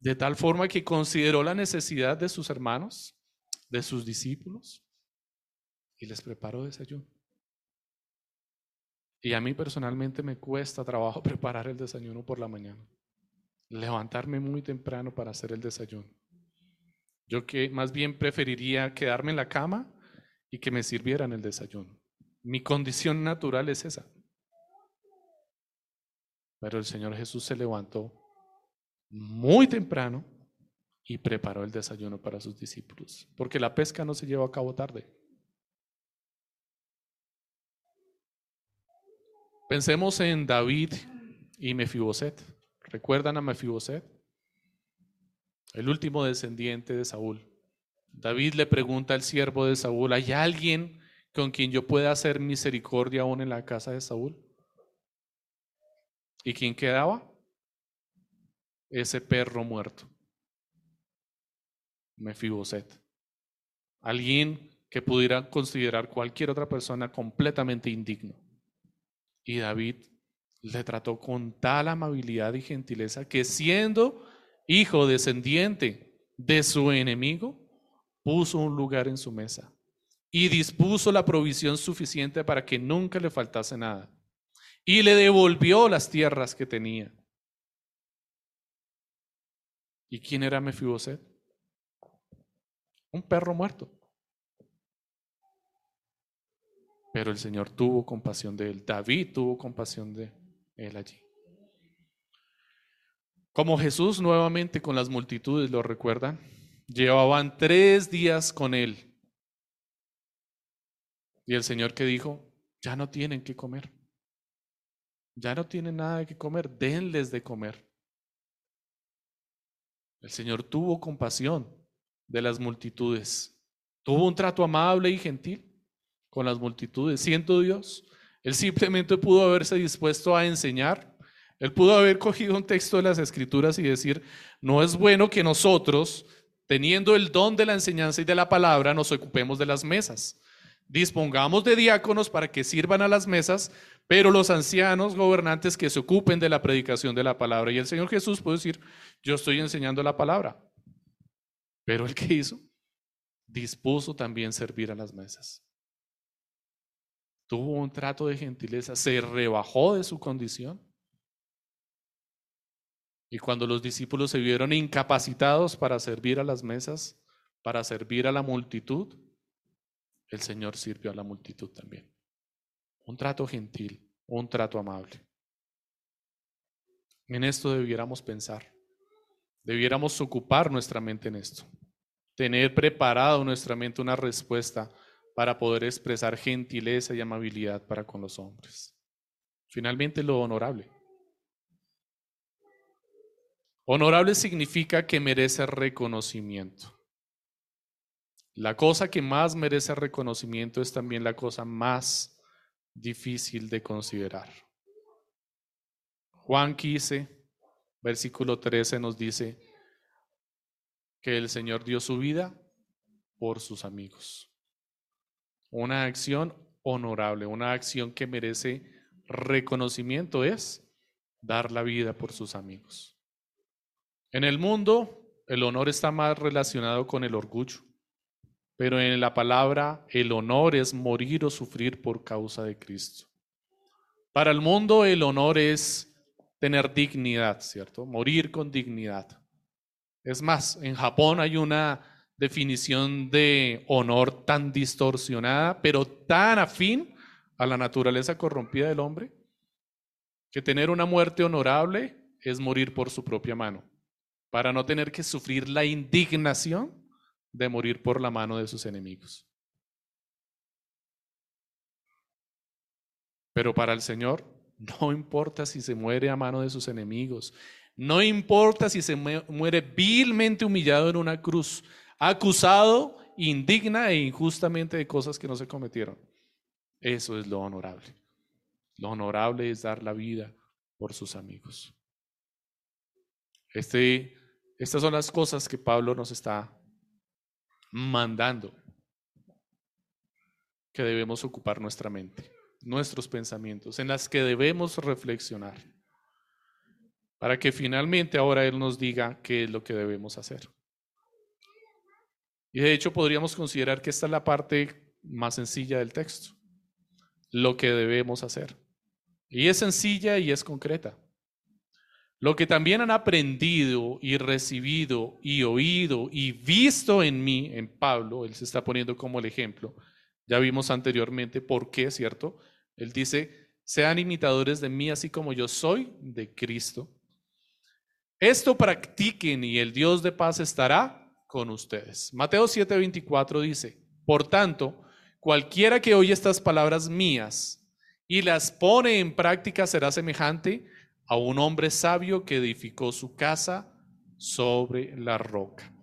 de tal forma que consideró la necesidad de sus hermanos, de sus discípulos, y les preparó desayuno. Y a mí personalmente me cuesta trabajo preparar el desayuno por la mañana levantarme muy temprano para hacer el desayuno. Yo que más bien preferiría quedarme en la cama y que me sirvieran el desayuno. Mi condición natural es esa. Pero el Señor Jesús se levantó muy temprano y preparó el desayuno para sus discípulos, porque la pesca no se llevó a cabo tarde. Pensemos en David y Mefiboset. ¿Recuerdan a Mefiboset? El último descendiente de Saúl. David le pregunta al siervo de Saúl, ¿hay alguien con quien yo pueda hacer misericordia aún en la casa de Saúl? ¿Y quién quedaba? Ese perro muerto. Mefiboset. Alguien que pudiera considerar cualquier otra persona completamente indigno. Y David le trató con tal amabilidad y gentileza que siendo hijo descendiente de su enemigo, puso un lugar en su mesa y dispuso la provisión suficiente para que nunca le faltase nada. Y le devolvió las tierras que tenía. ¿Y quién era Mefiboset? Un perro muerto. Pero el Señor tuvo compasión de él. David tuvo compasión de él él allí. Como Jesús nuevamente con las multitudes, lo recuerdan, llevaban tres días con él. Y el Señor que dijo, ya no tienen que comer. Ya no tienen nada que comer, denles de comer. El Señor tuvo compasión de las multitudes. Tuvo un trato amable y gentil con las multitudes, siendo Dios. Él simplemente pudo haberse dispuesto a enseñar. Él pudo haber cogido un texto de las escrituras y decir, no es bueno que nosotros teniendo el don de la enseñanza y de la palabra, nos ocupemos de las mesas. Dispongamos de diáconos para que sirvan a las mesas, pero los ancianos gobernantes que se ocupen de la predicación de la palabra. Y el Señor Jesús puede decir, yo estoy enseñando la palabra. Pero el que hizo, dispuso también servir a las mesas. Tuvo un trato de gentileza, se rebajó de su condición. Y cuando los discípulos se vieron incapacitados para servir a las mesas, para servir a la multitud, el Señor sirvió a la multitud también. Un trato gentil, un trato amable. En esto debiéramos pensar. Debiéramos ocupar nuestra mente en esto. Tener preparado nuestra mente una respuesta para poder expresar gentileza y amabilidad para con los hombres. Finalmente, lo honorable. Honorable significa que merece reconocimiento. La cosa que más merece reconocimiento es también la cosa más difícil de considerar. Juan 15, versículo 13 nos dice que el Señor dio su vida por sus amigos. Una acción honorable, una acción que merece reconocimiento es dar la vida por sus amigos. En el mundo, el honor está más relacionado con el orgullo. Pero en la palabra, el honor es morir o sufrir por causa de Cristo. Para el mundo, el honor es tener dignidad, ¿cierto? Morir con dignidad. Es más, en Japón hay una definición de honor tan distorsionada, pero tan afín a la naturaleza corrompida del hombre, que tener una muerte honorable es morir por su propia mano, para no tener que sufrir la indignación de morir por la mano de sus enemigos. Pero para el Señor no importa si se muere a mano de sus enemigos, no importa si se muere vilmente humillado en una cruz, acusado indigna e injustamente de cosas que no se cometieron. Eso es lo honorable. Lo honorable es dar la vida por sus amigos. Este, estas son las cosas que Pablo nos está mandando que debemos ocupar nuestra mente, nuestros pensamientos, en las que debemos reflexionar, para que finalmente ahora Él nos diga qué es lo que debemos hacer. Y de hecho podríamos considerar que esta es la parte más sencilla del texto, lo que debemos hacer. Y es sencilla y es concreta. Lo que también han aprendido y recibido y oído y visto en mí, en Pablo, él se está poniendo como el ejemplo. Ya vimos anteriormente por qué, ¿cierto? Él dice, sean imitadores de mí así como yo soy de Cristo. Esto practiquen y el Dios de paz estará con ustedes. Mateo 7:24 dice, por tanto, cualquiera que oye estas palabras mías y las pone en práctica será semejante a un hombre sabio que edificó su casa sobre la roca.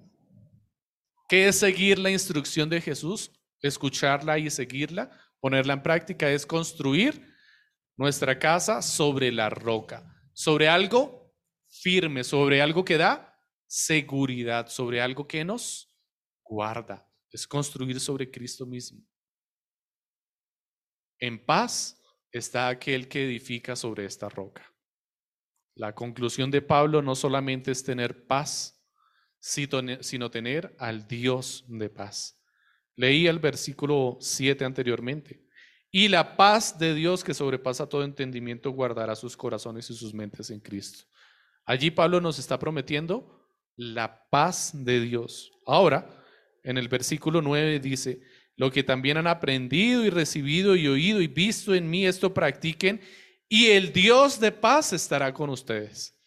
¿Qué es seguir la instrucción de Jesús? Escucharla y seguirla, ponerla en práctica, es construir nuestra casa sobre la roca, sobre algo firme, sobre algo que da seguridad, sobre algo que nos guarda. Es construir sobre Cristo mismo. En paz está aquel que edifica sobre esta roca. La conclusión de Pablo no solamente es tener paz, sino tener al Dios de paz. Leí el versículo 7 anteriormente. Y la paz de Dios que sobrepasa todo entendimiento guardará sus corazones y sus mentes en Cristo. Allí Pablo nos está prometiendo la paz de Dios. Ahora, en el versículo 9 dice, lo que también han aprendido y recibido y oído y visto en mí, esto practiquen y el Dios de paz estará con ustedes.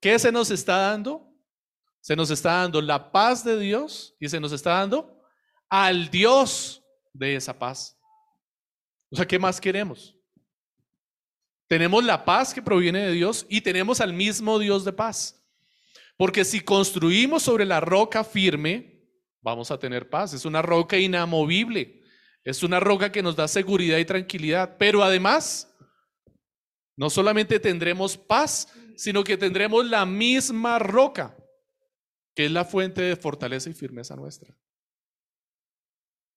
¿Qué se nos está dando? Se nos está dando la paz de Dios y se nos está dando al Dios de esa paz. O sea, ¿qué más queremos? Tenemos la paz que proviene de Dios y tenemos al mismo Dios de paz. Porque si construimos sobre la roca firme, vamos a tener paz. Es una roca inamovible. Es una roca que nos da seguridad y tranquilidad. Pero además, no solamente tendremos paz, sino que tendremos la misma roca. que es la fuente de fortaleza y firmeza nuestra.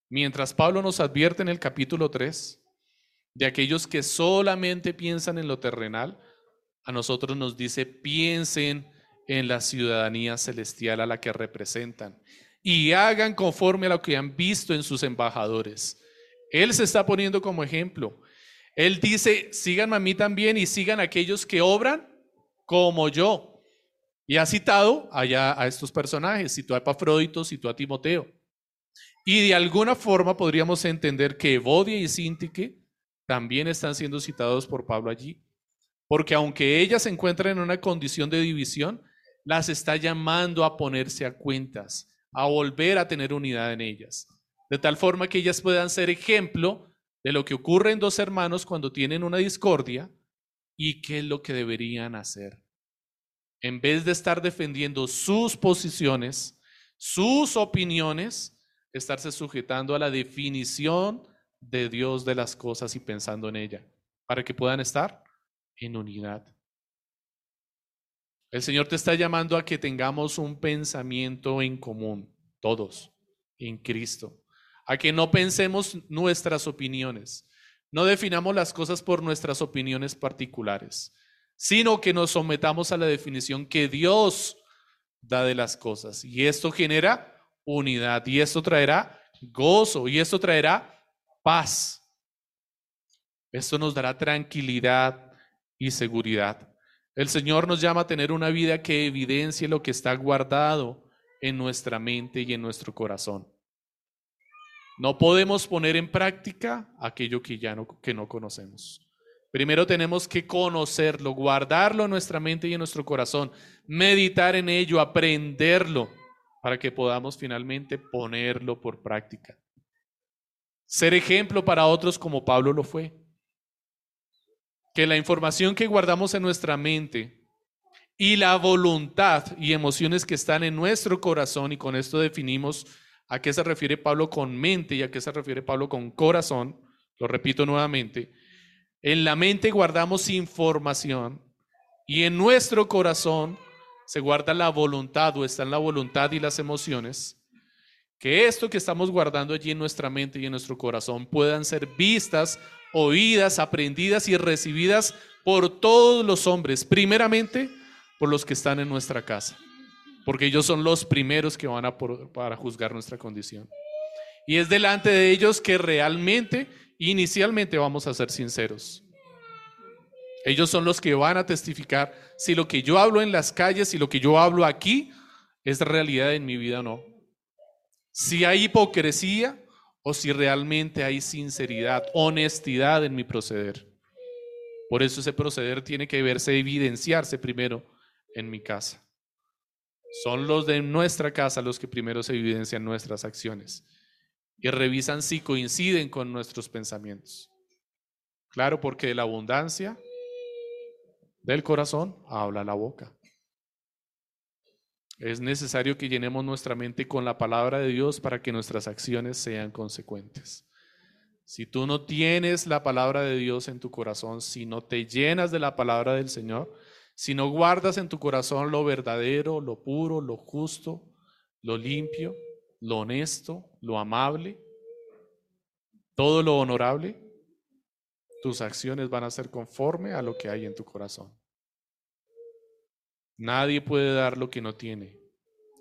Mientras Pablo nos advierte en el capítulo 3 de aquellos que solamente piensan en lo terrenal, a nosotros nos dice, piensen en la ciudadanía celestial a la que representan y hagan conforme a lo que han visto en sus embajadores. Él se está poniendo como ejemplo. Él dice, síganme a mí también y sigan aquellos que obran como yo. Y ha citado allá a estos personajes, citó a Epafrodito, citó a Timoteo. Y de alguna forma podríamos entender que Evodia y Sintique también están siendo citados por Pablo allí. Porque aunque ellas se encuentran en una condición de división, las está llamando a ponerse a cuentas, a volver a tener unidad en ellas, de tal forma que ellas puedan ser ejemplo de lo que ocurre en dos hermanos cuando tienen una discordia y qué es lo que deberían hacer. En vez de estar defendiendo sus posiciones, sus opiniones, estarse sujetando a la definición de Dios de las cosas y pensando en ella, para que puedan estar en unidad. El Señor te está llamando a que tengamos un pensamiento en común, todos, en Cristo. A que no pensemos nuestras opiniones, no definamos las cosas por nuestras opiniones particulares, sino que nos sometamos a la definición que Dios da de las cosas. Y esto genera unidad, y esto traerá gozo, y esto traerá paz. Esto nos dará tranquilidad y seguridad. El Señor nos llama a tener una vida que evidencie lo que está guardado en nuestra mente y en nuestro corazón. No podemos poner en práctica aquello que ya no, que no conocemos. Primero tenemos que conocerlo, guardarlo en nuestra mente y en nuestro corazón, meditar en ello, aprenderlo, para que podamos finalmente ponerlo por práctica. Ser ejemplo para otros como Pablo lo fue que la información que guardamos en nuestra mente y la voluntad y emociones que están en nuestro corazón, y con esto definimos a qué se refiere Pablo con mente y a qué se refiere Pablo con corazón, lo repito nuevamente, en la mente guardamos información y en nuestro corazón se guarda la voluntad o está en la voluntad y las emociones, que esto que estamos guardando allí en nuestra mente y en nuestro corazón puedan ser vistas oídas, aprendidas y recibidas por todos los hombres, primeramente por los que están en nuestra casa, porque ellos son los primeros que van a para juzgar nuestra condición. Y es delante de ellos que realmente, inicialmente vamos a ser sinceros. Ellos son los que van a testificar si lo que yo hablo en las calles, si lo que yo hablo aquí es realidad en mi vida o no. Si hay hipocresía, o si realmente hay sinceridad, honestidad en mi proceder. Por eso ese proceder tiene que verse, evidenciarse primero en mi casa. Son los de nuestra casa los que primero se evidencian nuestras acciones y revisan si coinciden con nuestros pensamientos. Claro, porque de la abundancia del corazón habla la boca. Es necesario que llenemos nuestra mente con la palabra de Dios para que nuestras acciones sean consecuentes. Si tú no tienes la palabra de Dios en tu corazón, si no te llenas de la palabra del Señor, si no guardas en tu corazón lo verdadero, lo puro, lo justo, lo limpio, lo honesto, lo amable, todo lo honorable, tus acciones van a ser conforme a lo que hay en tu corazón. Nadie puede dar lo que no tiene.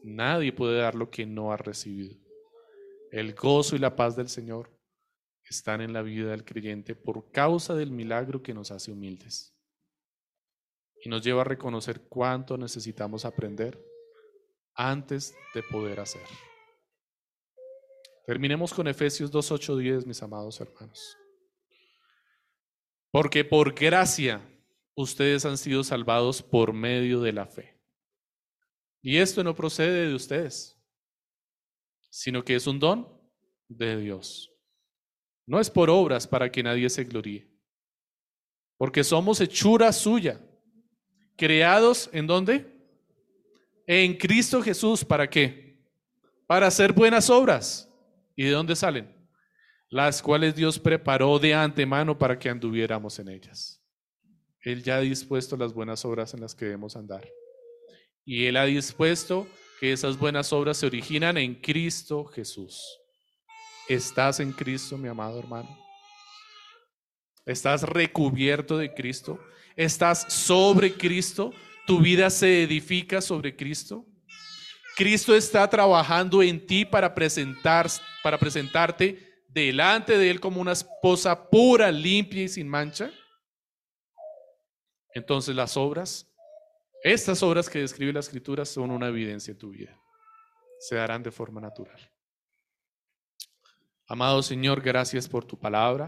Nadie puede dar lo que no ha recibido. El gozo y la paz del Señor están en la vida del creyente por causa del milagro que nos hace humildes. Y nos lleva a reconocer cuánto necesitamos aprender antes de poder hacer. Terminemos con Efesios 2, 8, 10, mis amados hermanos. Porque por gracia ustedes han sido salvados por medio de la fe. Y esto no procede de ustedes, sino que es un don de Dios. No es por obras para que nadie se gloríe, porque somos hechura suya, creados en dónde? En Cristo Jesús, ¿para qué? Para hacer buenas obras. ¿Y de dónde salen? Las cuales Dios preparó de antemano para que anduviéramos en ellas. Él ya ha dispuesto las buenas obras en las que debemos andar. Y Él ha dispuesto que esas buenas obras se originan en Cristo Jesús. ¿Estás en Cristo, mi amado hermano? ¿Estás recubierto de Cristo? ¿Estás sobre Cristo? ¿Tu vida se edifica sobre Cristo? Cristo está trabajando en ti para, presentar, para presentarte delante de Él como una esposa pura, limpia y sin mancha. Entonces las obras, estas obras que describe la escritura son una evidencia en tu vida. Se darán de forma natural. Amado Señor, gracias por tu palabra.